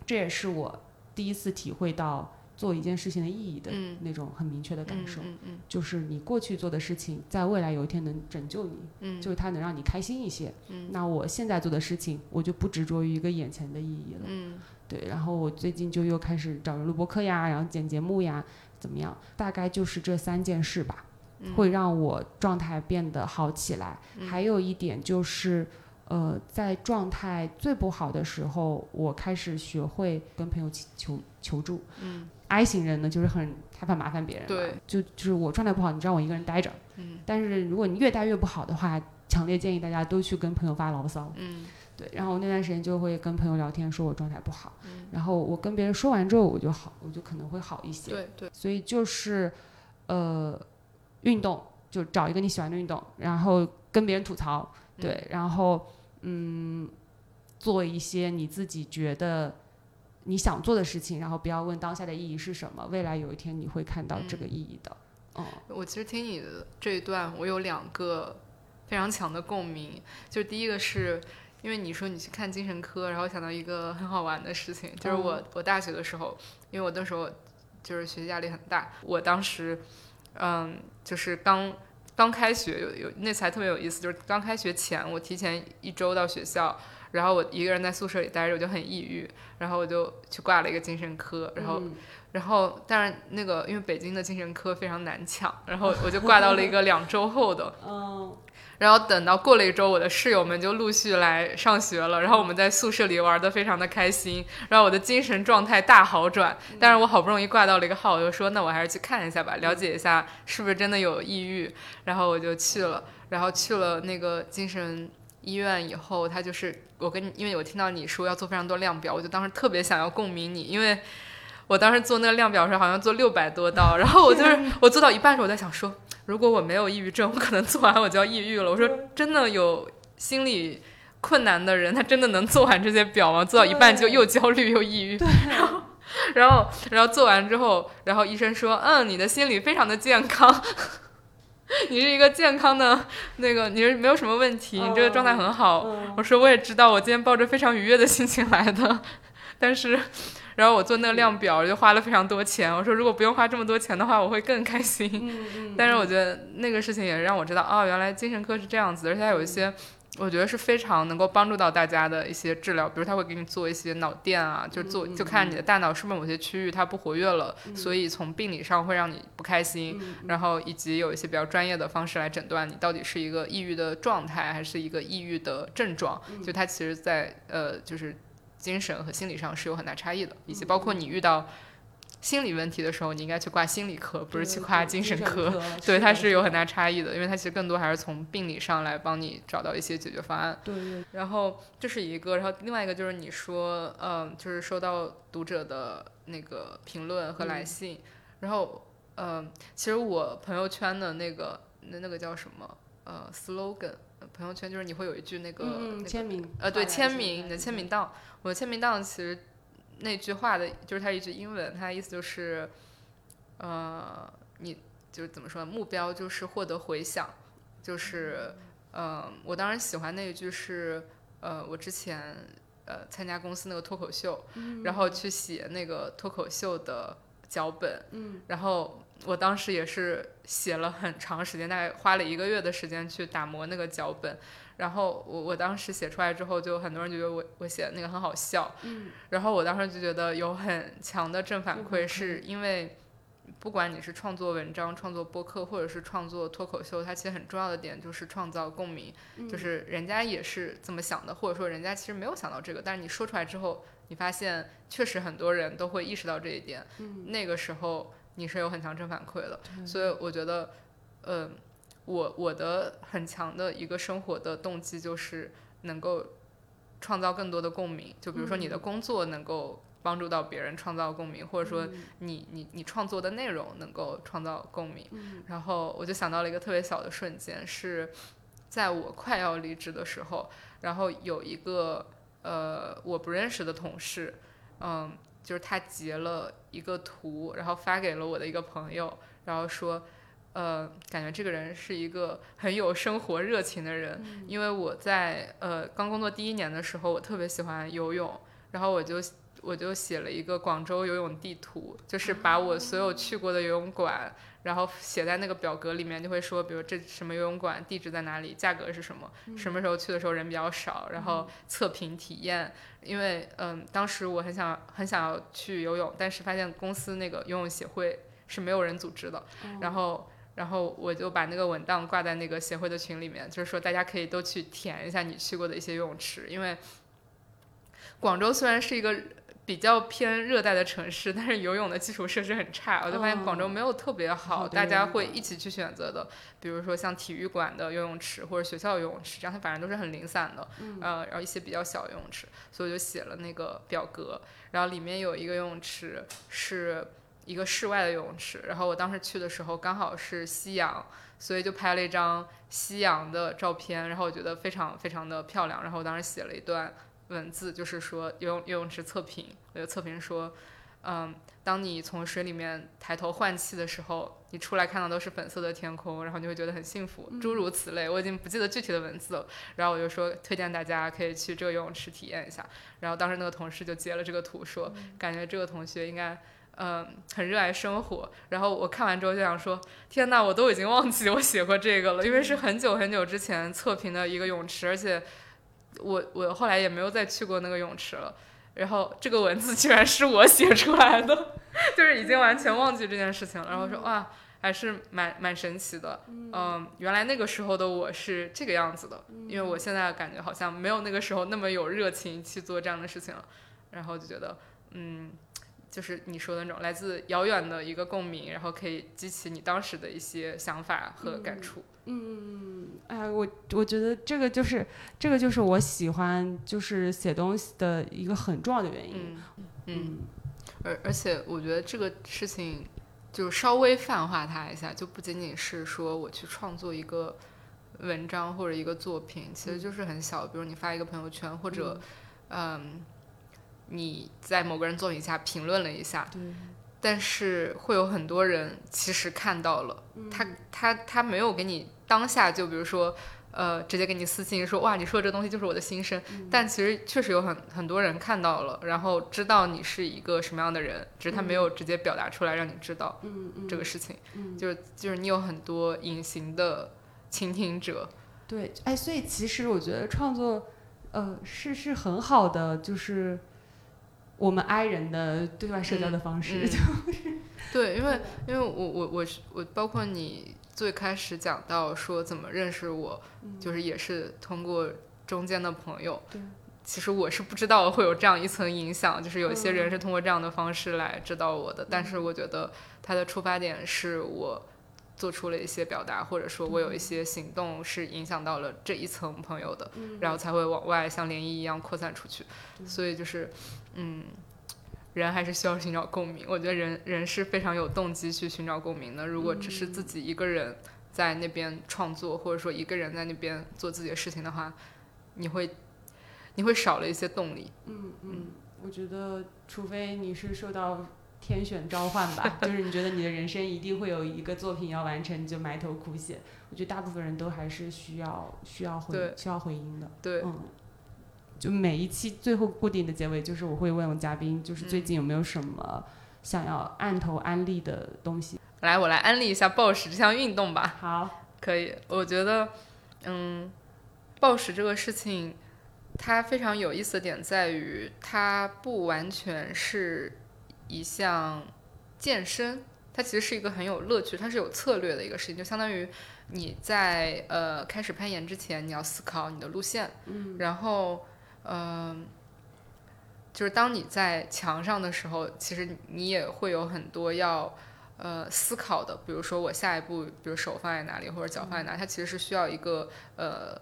这也是我第一次体会到。做一件事情的意义的那种很明确的感受，就是你过去做的事情，在未来有一天能拯救你，就是它能让你开心一些。那我现在做的事情，我就不执着于一个眼前的意义了。对，然后我最近就又开始找人录播课呀，然后剪节目呀，怎么样？大概就是这三件事吧，会让我状态变得好起来。还有一点就是。呃，在状态最不好的时候，我开始学会跟朋友求求助。嗯，I 型人呢，就是很害怕麻烦别人。对，就就是我状态不好，你知道我一个人待着。嗯，但是如果你越待越不好的话，强烈建议大家都去跟朋友发牢骚。嗯，对。然后那段时间就会跟朋友聊天，说我状态不好。嗯，然后我跟别人说完之后，我就好，我就可能会好一些。对对。所以就是，呃，运动就找一个你喜欢的运动，然后跟别人吐槽。对，然后。嗯，做一些你自己觉得你想做的事情，然后不要问当下的意义是什么，未来有一天你会看到这个意义的。嗯，我其实听你的这一段，我有两个非常强的共鸣。就第一个是因为你说你去看精神科，然后想到一个很好玩的事情，就是我我大学的时候，因为我那时候就是学习压力很大，我当时嗯就是刚。刚开学有有那才特别有意思，就是刚开学前，我提前一周到学校，然后我一个人在宿舍里待着，我就很抑郁，然后我就去挂了一个精神科，然后，然后但是那个因为北京的精神科非常难抢，然后我就挂到了一个两周后的。嗯然后等到过了一周，我的室友们就陆续来上学了，然后我们在宿舍里玩的非常的开心，然后我的精神状态大好转。但是我好不容易挂到了一个号，我就说那我还是去看一下吧，了解一下是不是真的有抑郁。然后我就去了，然后去了那个精神医院以后，他就是我跟你，因为我听到你说要做非常多量表，我就当时特别想要共鸣你，因为我当时做那个量表时好像做六百多道，然后我就是 我做到一半时候我在想说。如果我没有抑郁症，我可能做完我就要抑郁了。我说真的有心理困难的人，他真的能做完这些表吗？做到一半就又焦虑又抑郁。然后，然后，然后做完之后，然后医生说：“嗯，你的心理非常的健康，你是一个健康的那个，你是没有什么问题，你这个状态很好。”我说：“我也知道，我今天抱着非常愉悦的心情来的，但是。”然后我做那个量表就花了非常多钱。我说如果不用花这么多钱的话，我会更开心。但是我觉得那个事情也让我知道，哦，原来精神科是这样子，而且有一些我觉得是非常能够帮助到大家的一些治疗，比如他会给你做一些脑电啊，就做就看你的大脑是不是某些区域它不活跃了，所以从病理上会让你不开心。然后以及有一些比较专业的方式来诊断你到底是一个抑郁的状态还是一个抑郁的症状。就它其实，在呃就是。精神和心理上是有很大差异的，以及包括你遇到心理问题的时候，你应该去挂心理科，不是去挂精神科。对，它是有很大差异的，因为它其实更多还是从病理上来帮你找到一些解决方案。对对。然后这是一个，然后另外一个就是你说，嗯，就是收到读者的那个评论和来信，然后，嗯，其实我朋友圈的那个那那个叫什么，呃，slogan，朋友圈就是你会有一句那个签名，呃，对，签名，你的签名档，我的签名档其实。那句话的就是它一句英文，它的意思就是，呃，你就是怎么说？目标就是获得回响，就是，呃，我当时喜欢那一句是，呃，我之前呃参加公司那个脱口秀，然后去写那个脱口秀的脚本，嗯然后我当时也是写了很长时间，大概花了一个月的时间去打磨那个脚本。然后我我当时写出来之后，就很多人觉得我我写的那个很好笑，嗯，然后我当时就觉得有很强的正反馈，是因为不管你是创作文章、创作播客，或者是创作脱口秀，它其实很重要的点就是创造共鸣，就是人家也是这么想的，或者说人家其实没有想到这个，但是你说出来之后，你发现确实很多人都会意识到这一点，嗯，那个时候你是有很强正反馈的，所以我觉得，嗯。我我的很强的一个生活的动机就是能够创造更多的共鸣，就比如说你的工作能够帮助到别人创造共鸣，或者说你你你创作的内容能够创造共鸣。然后我就想到了一个特别小的瞬间，是在我快要离职的时候，然后有一个呃我不认识的同事，嗯，就是他截了一个图，然后发给了我的一个朋友，然后说。呃，感觉这个人是一个很有生活热情的人，因为我在呃刚工作第一年的时候，我特别喜欢游泳，然后我就我就写了一个广州游泳地图，就是把我所有去过的游泳馆，然后写在那个表格里面，就会说，比如这什么游泳馆地址在哪里，价格是什么，什么时候去的时候人比较少，然后测评体验，因为嗯，当时我很想很想要去游泳，但是发现公司那个游泳协会是没有人组织的，然后。然后我就把那个文档挂在那个协会的群里面，就是说大家可以都去填一下你去过的一些游泳池，因为广州虽然是一个比较偏热带的城市，但是游泳的基础设施很差，我就发现广州没有特别好，大家会一起去选择的，比如说像体育馆的游泳池或者学校游泳池，这样它反正都是很零散的，呃，然后一些比较小游泳池，所以我就写了那个表格，然后里面有一个游泳池是。一个室外的游泳池，然后我当时去的时候刚好是夕阳，所以就拍了一张夕阳的照片，然后我觉得非常非常的漂亮。然后我当时写了一段文字，就是说游泳游泳池测评，我就测评说，嗯，当你从水里面抬头换气的时候，你出来看到都是粉色的天空，然后你会觉得很幸福，诸如此类。我已经不记得具体的文字了。然后我就说推荐大家可以去这个游泳池体验一下。然后当时那个同事就截了这个图，说感觉这个同学应该。嗯，很热爱生活。然后我看完之后就想说：“天呐，我都已经忘记我写过这个了，因为是很久很久之前测评的一个泳池，而且我我后来也没有再去过那个泳池了。然后这个文字居然是我写出来的，就是已经完全忘记这件事情了。然后说哇，还是蛮蛮神奇的。嗯，原来那个时候的我是这个样子的，因为我现在感觉好像没有那个时候那么有热情去做这样的事情了。然后就觉得，嗯。”就是你说的那种来自遥远的一个共鸣，然后可以激起你当时的一些想法和感触。嗯，哎，我我觉得这个就是这个就是我喜欢就是写东西的一个很重要的原因。嗯，而而且我觉得这个事情就稍微泛化它一下，就不仅仅是说我去创作一个文章或者一个作品，其实就是很小，比如你发一个朋友圈或者嗯。你在某个人作品下评论了一下，但是会有很多人其实看到了，他他他没有给你当下就比如说，呃，直接给你私信说哇，你说的这东西就是我的心声，但其实确实有很很多人看到了，然后知道你是一个什么样的人，只是他没有直接表达出来让你知道这个事情，就是就是你有很多隐形的倾听者，对，哎，所以其实我觉得创作，呃，是是很好的，就是。我们 I 人的对外社交的方式，就是。对，因为因为我我我是我，包括你最开始讲到说怎么认识我，就是也是通过中间的朋友，其实我是不知道会有这样一层影响，就是有些人是通过这样的方式来知道我的。但是我觉得他的出发点是我做出了一些表达，或者说我有一些行动是影响到了这一层朋友的，然后才会往外像涟漪一样扩散出去。所以就是，嗯，人还是需要寻找共鸣。我觉得人人是非常有动机去寻找共鸣的。如果只是自己一个人在那边创作，或者说一个人在那边做自己的事情的话，你会。你会少了一些动力。嗯嗯，我觉得，除非你是受到天选召唤吧，就是你觉得你的人生一定会有一个作品要完成，你就埋头苦写。我觉得大部分人都还是需要需要回需要回音的。对，嗯，就每一期最后固定的结尾，就是我会问我嘉宾，就是最近有没有什么想要按头安利的东西。来，我来安利一下暴食这项运动吧。好，可以。我觉得，嗯，暴食这个事情。它非常有意思的点在于，它不完全是一项健身，它其实是一个很有乐趣，它是有策略的一个事情。就相当于你在呃开始攀岩之前，你要思考你的路线，嗯，然后嗯，就是当你在墙上的时候，其实你也会有很多要呃思考的，比如说我下一步，比如手放在哪里或者脚放在哪，它其实是需要一个呃。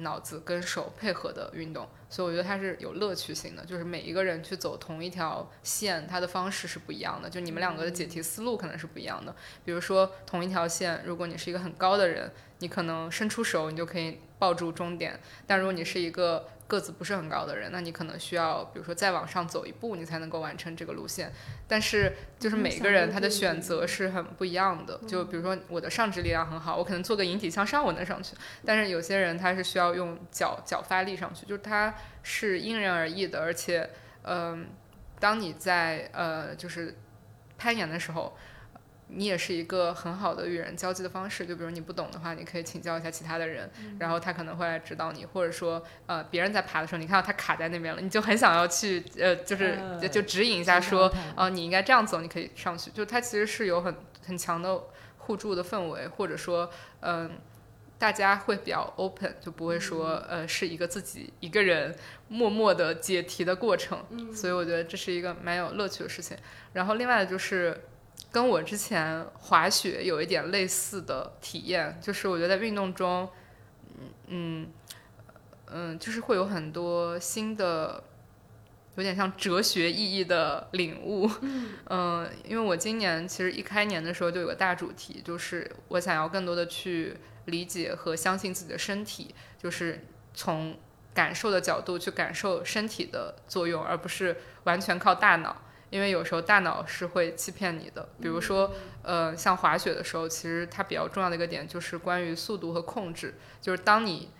脑子跟手配合的运动，所以我觉得它是有乐趣性的。就是每一个人去走同一条线，它的方式是不一样的。就你们两个的解题思路可能是不一样的。比如说同一条线，如果你是一个很高的人，你可能伸出手，你就可以抱住终点。但如果你是一个个子不是很高的人，那你可能需要，比如说再往上走一步，你才能够完成这个路线。但是，就是每个人他的选择是很不一样的。就比如说，我的上肢力量很好，我可能做个引体向上，我能上去。但是有些人他是需要用脚脚发力上去，就是他是因人而异的。而且，嗯，当你在呃就是攀岩的时候。你也是一个很好的与人交际的方式，就比如你不懂的话，你可以请教一下其他的人，然后他可能会来指导你，或者说，呃，别人在爬的时候，你看到他卡在那边了，你就很想要去，呃，就是就指引一下，说，哦，你应该这样走，你可以上去。就它其实是有很很强的互助的氛围，或者说，嗯，大家会比较 open，就不会说，呃，是一个自己一个人默默的解题的过程。所以我觉得这是一个蛮有乐趣的事情。然后另外的就是。跟我之前滑雪有一点类似的体验，就是我觉得在运动中，嗯嗯嗯，就是会有很多新的，有点像哲学意义的领悟。嗯，因为我今年其实一开年的时候就有个大主题，就是我想要更多的去理解和相信自己的身体，就是从感受的角度去感受身体的作用，而不是完全靠大脑。因为有时候大脑是会欺骗你的，比如说，呃，像滑雪的时候，其实它比较重要的一个点就是关于速度和控制。就是当你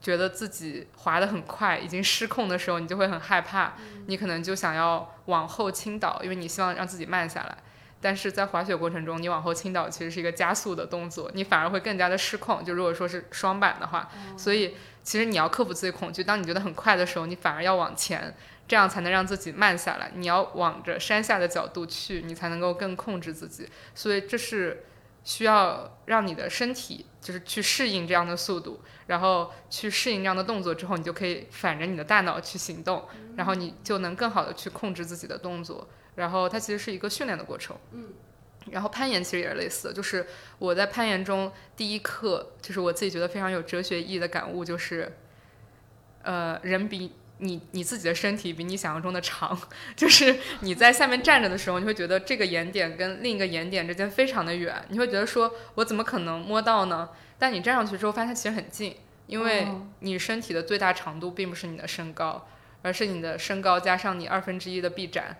觉得自己滑得很快，已经失控的时候，你就会很害怕，你可能就想要往后倾倒，因为你希望让自己慢下来。但是在滑雪过程中，你往后倾倒其实是一个加速的动作，你反而会更加的失控。就如果说是双板的话，所以其实你要克服自己恐惧。当你觉得很快的时候，你反而要往前。这样才能让自己慢下来。你要往着山下的角度去，你才能够更控制自己。所以这是需要让你的身体就是去适应这样的速度，然后去适应这样的动作之后，你就可以反着你的大脑去行动，然后你就能更好的去控制自己的动作。然后它其实是一个训练的过程。嗯。然后攀岩其实也是类似的，就是我在攀岩中第一课，就是我自己觉得非常有哲学意义的感悟，就是，呃，人比。你你自己的身体比你想象中的长，就是你在下面站着的时候，你会觉得这个岩点跟另一个岩点之间非常的远，你会觉得说我怎么可能摸到呢？但你站上去之后，发现它其实很近，因为你身体的最大长度并不是你的身高，而是你的身高加上你二分之一的臂展，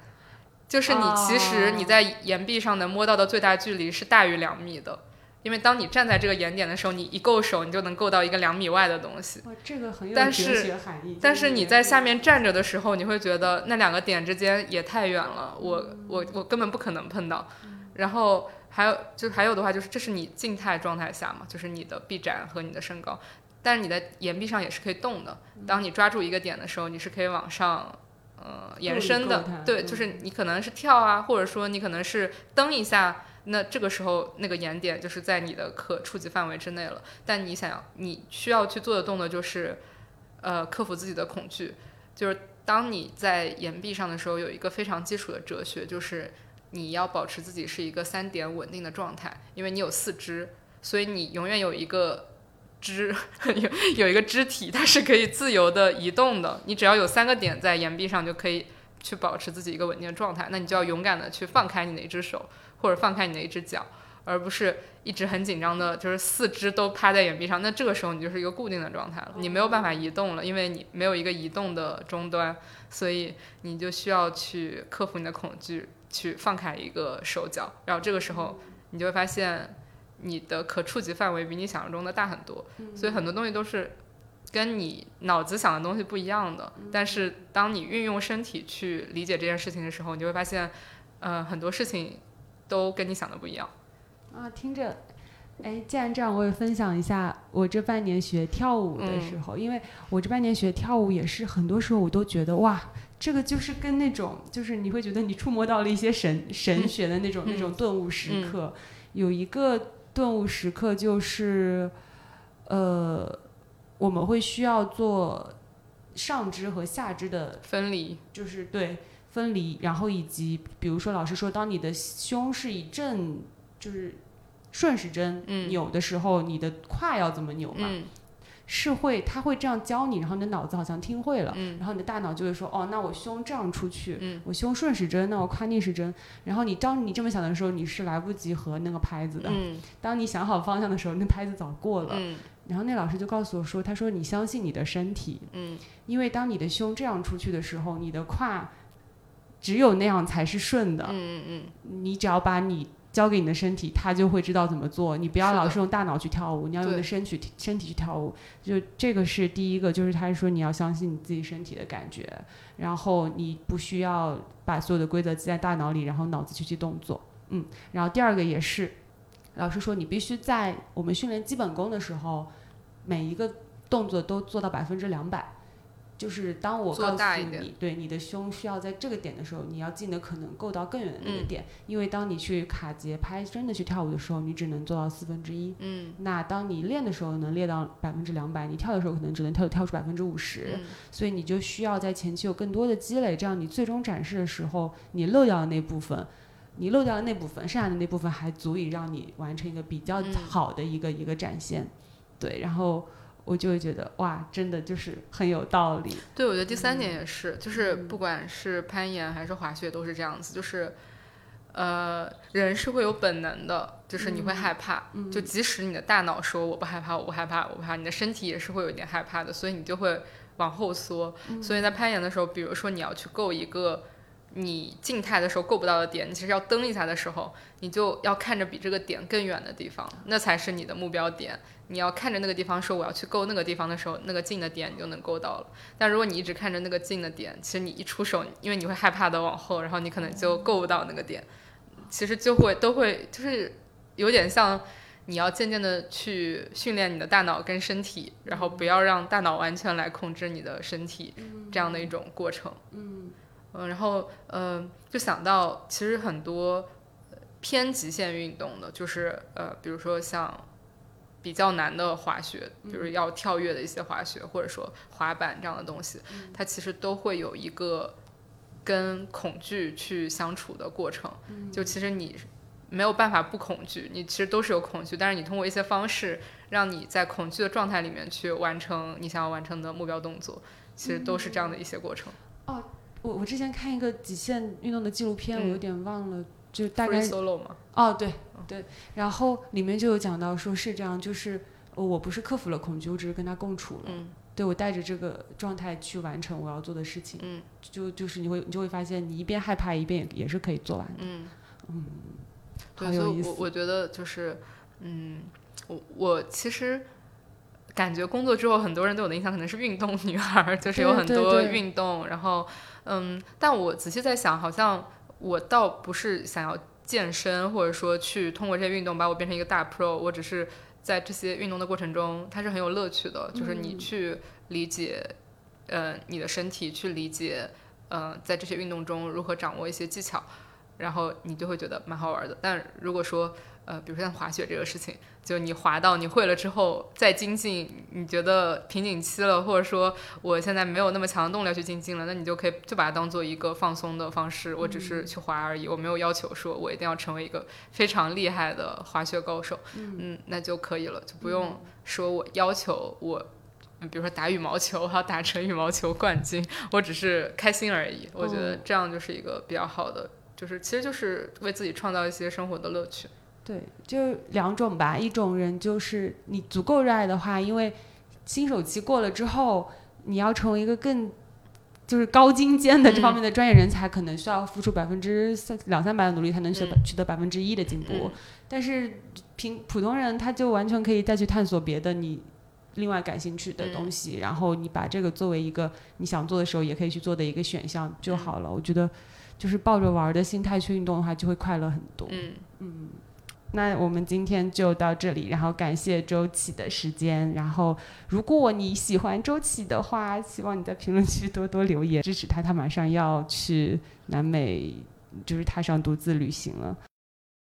就是你其实你在岩壁上能摸到的最大距离是大于两米的。因为当你站在这个岩点的时候，你一够手，你就能够到一个两米外的东西。哇，这个很有哲学含义。但是你在下面站着的时候，你会觉得那两个点之间也太远了，我我我根本不可能碰到。然后还有就还有的话，就是这是你静态状态下嘛，就是你的臂展和你的身高，但是你在岩壁上也是可以动的。当你抓住一个点的时候，你是可以往上呃延伸的。对，就是你可能是跳啊，或者说你可能是蹬一下。那这个时候，那个眼点就是在你的可触及范围之内了。但你想要，你需要去做的动作就是，呃，克服自己的恐惧。就是当你在岩壁上的时候，有一个非常基础的哲学，就是你要保持自己是一个三点稳定的状态，因为你有四肢，所以你永远有一个肢 有有一个肢体，它是可以自由的移动的。你只要有三个点在岩壁上，就可以去保持自己一个稳定的状态。那你就要勇敢的去放开你的一只手，或者放开你的一只脚。而不是一直很紧张的，就是四肢都趴在岩壁上，那这个时候你就是一个固定的状态了，你没有办法移动了，因为你没有一个移动的终端，所以你就需要去克服你的恐惧，去放开一个手脚，然后这个时候你就会发现你的可触及范围比你想象中的大很多，所以很多东西都是跟你脑子想的东西不一样的，但是当你运用身体去理解这件事情的时候，你就会发现，呃，很多事情都跟你想的不一样。啊，听着，哎，既然这样，我也分享一下我这半年学跳舞的时候，因为我这半年学跳舞也是很多时候我都觉得哇，这个就是跟那种就是你会觉得你触摸到了一些神神学的那种那种顿悟时刻。有一个顿悟时刻就是，呃，我们会需要做上肢和下肢的分离，就是对分离，然后以及比如说老师说，当你的胸是以正。就是顺时针扭的时候，你的胯要怎么扭嘛？是会，他会这样教你，然后你的脑子好像听会了，然后你的大脑就会说，哦，那我胸这样出去，我胸顺时针，那我胯逆时针。然后你当你这么想的时候，你是来不及和那个拍子的。当你想好方向的时候，那拍子早过了。然后那老师就告诉我说，他说你相信你的身体，因为当你的胸这样出去的时候，你的胯只有那样才是顺的。你只要把你。交给你的身体，他就会知道怎么做。你不要老是用大脑去跳舞，你要用的身体身体去跳舞。就这个是第一个，就是他说你要相信你自己身体的感觉，然后你不需要把所有的规则记在大脑里，然后脑子去去动作。嗯，然后第二个也是，老师说你必须在我们训练基本功的时候，每一个动作都做到百分之两百。就是当我告诉你，对你的胸需要在这个点的时候，你要尽的可能够到更远的那个点，因为当你去卡节拍真的去跳舞的时候，你只能做到四分之一。嗯，那当你练的时候能练到百分之两百，你跳的时候可能只能跳跳出百分之五十。所以你就需要在前期有更多的积累，这样你最终展示的时候，你漏掉的那部分，你漏掉的那部分，剩下的那部分还足以让你完成一个比较好的一个一个展现。对，然后。我就会觉得哇，真的就是很有道理。对，我觉得第三点也是，就是不管是攀岩还是滑雪都是这样子，就是，呃，人是会有本能的，就是你会害怕，就即使你的大脑说我不害怕，我不害怕，我不怕，你的身体也是会有一点害怕的，所以你就会往后缩。所以在攀岩的时候，比如说你要去够一个。你静态的时候够不到的点，你其实要蹬一下的时候，你就要看着比这个点更远的地方，那才是你的目标点。你要看着那个地方说我要去够那个地方的时候，那个近的点你就能够到了。但如果你一直看着那个近的点，其实你一出手，因为你会害怕的往后，然后你可能就够不到那个点。其实就会都会就是有点像你要渐渐的去训练你的大脑跟身体，然后不要让大脑完全来控制你的身体这样的一种过程。嗯。嗯，然后嗯，就想到其实很多偏极限运动的，就是呃，比如说像比较难的滑雪，比如要跳跃的一些滑雪，或者说滑板这样的东西，它其实都会有一个跟恐惧去相处的过程。就其实你没有办法不恐惧，你其实都是有恐惧，但是你通过一些方式，让你在恐惧的状态里面去完成你想要完成的目标动作，其实都是这样的一些过程。哦。我我之前看一个极限运动的纪录片，我有点忘了，就大概 solo 吗哦，对对，然后里面就有讲到说是这样，就是我不是克服了恐惧，我只是跟他共处了，对我带着这个状态去完成我要做的事情，嗯，就就是你会你就会发现，你一边害怕一边也也是可以做完的，嗯嗯，好有意思。我我觉得就是，嗯，我我其实。感觉工作之后，很多人对我的印象可能是运动女孩，就是有很多运动。然后，嗯，但我仔细在想，好像我倒不是想要健身，或者说去通过这些运动把我变成一个大 pro。我只是在这些运动的过程中，它是很有乐趣的。就是你去理解，呃，你的身体，去理解，呃，在这些运动中如何掌握一些技巧，然后你就会觉得蛮好玩的。但如果说，呃，比如说像滑雪这个事情，就你滑到你会了之后再精进，你觉得瓶颈期了，或者说我现在没有那么强的动力去精进了，那你就可以就把它当做一个放松的方式。我只是去滑而已，我没有要求说我一定要成为一个非常厉害的滑雪高手。嗯，那就可以了，就不用说我要求我，比如说打羽毛球，还要打成羽毛球冠军，我只是开心而已。我觉得这样就是一个比较好的，就是其实就是为自己创造一些生活的乐趣。对，就两种吧。一种人就是你足够热爱的话，因为新手期过了之后，你要成为一个更就是高精尖的这方面的专业人才，可能需要付出百分之三两三百的努力才能取取得百分之一的进步。但是平普通人他就完全可以再去探索别的你另外感兴趣的东西，然后你把这个作为一个你想做的时候也可以去做的一个选项就好了。我觉得就是抱着玩的心态去运动的话，就会快乐很多。嗯嗯。那我们今天就到这里，然后感谢周琦的时间。然后，如果你喜欢周琦的话，希望你在评论区多多留言支持他。他马上要去南美，就是踏上独自旅行了。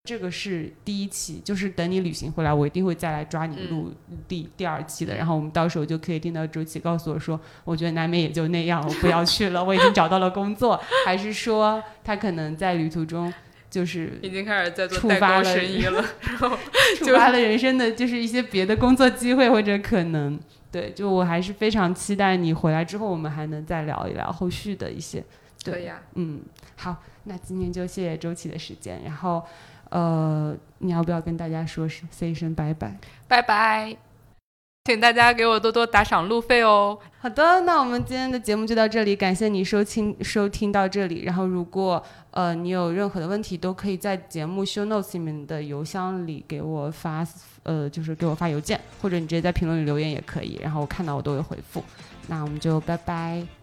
这个是第一期，就是等你旅行回来，我一定会再来抓你录第第二期的。然后我们到时候就可以听到周琦告诉我说：“我觉得南美也就那样，我不要去了，我已经找到了工作。”还是说他可能在旅途中？就是已经开始在做代购生意了，然后触发了人生的就是一些别的工作机会或者可能，对，就我还是非常期待你回来之后，我们还能再聊一聊后续的一些。对呀，嗯，好，那今天就谢谢周琦的时间，然后呃，你要不要跟大家说声 say 一声拜拜？拜拜。请大家给我多多打赏路费哦。好的，那我们今天的节目就到这里，感谢你收听收听到这里。然后，如果呃你有任何的问题，都可以在节目 show notes 里面的邮箱里给我发，呃，就是给我发邮件，或者你直接在评论里留言也可以。然后我看到我都会回复。那我们就拜拜。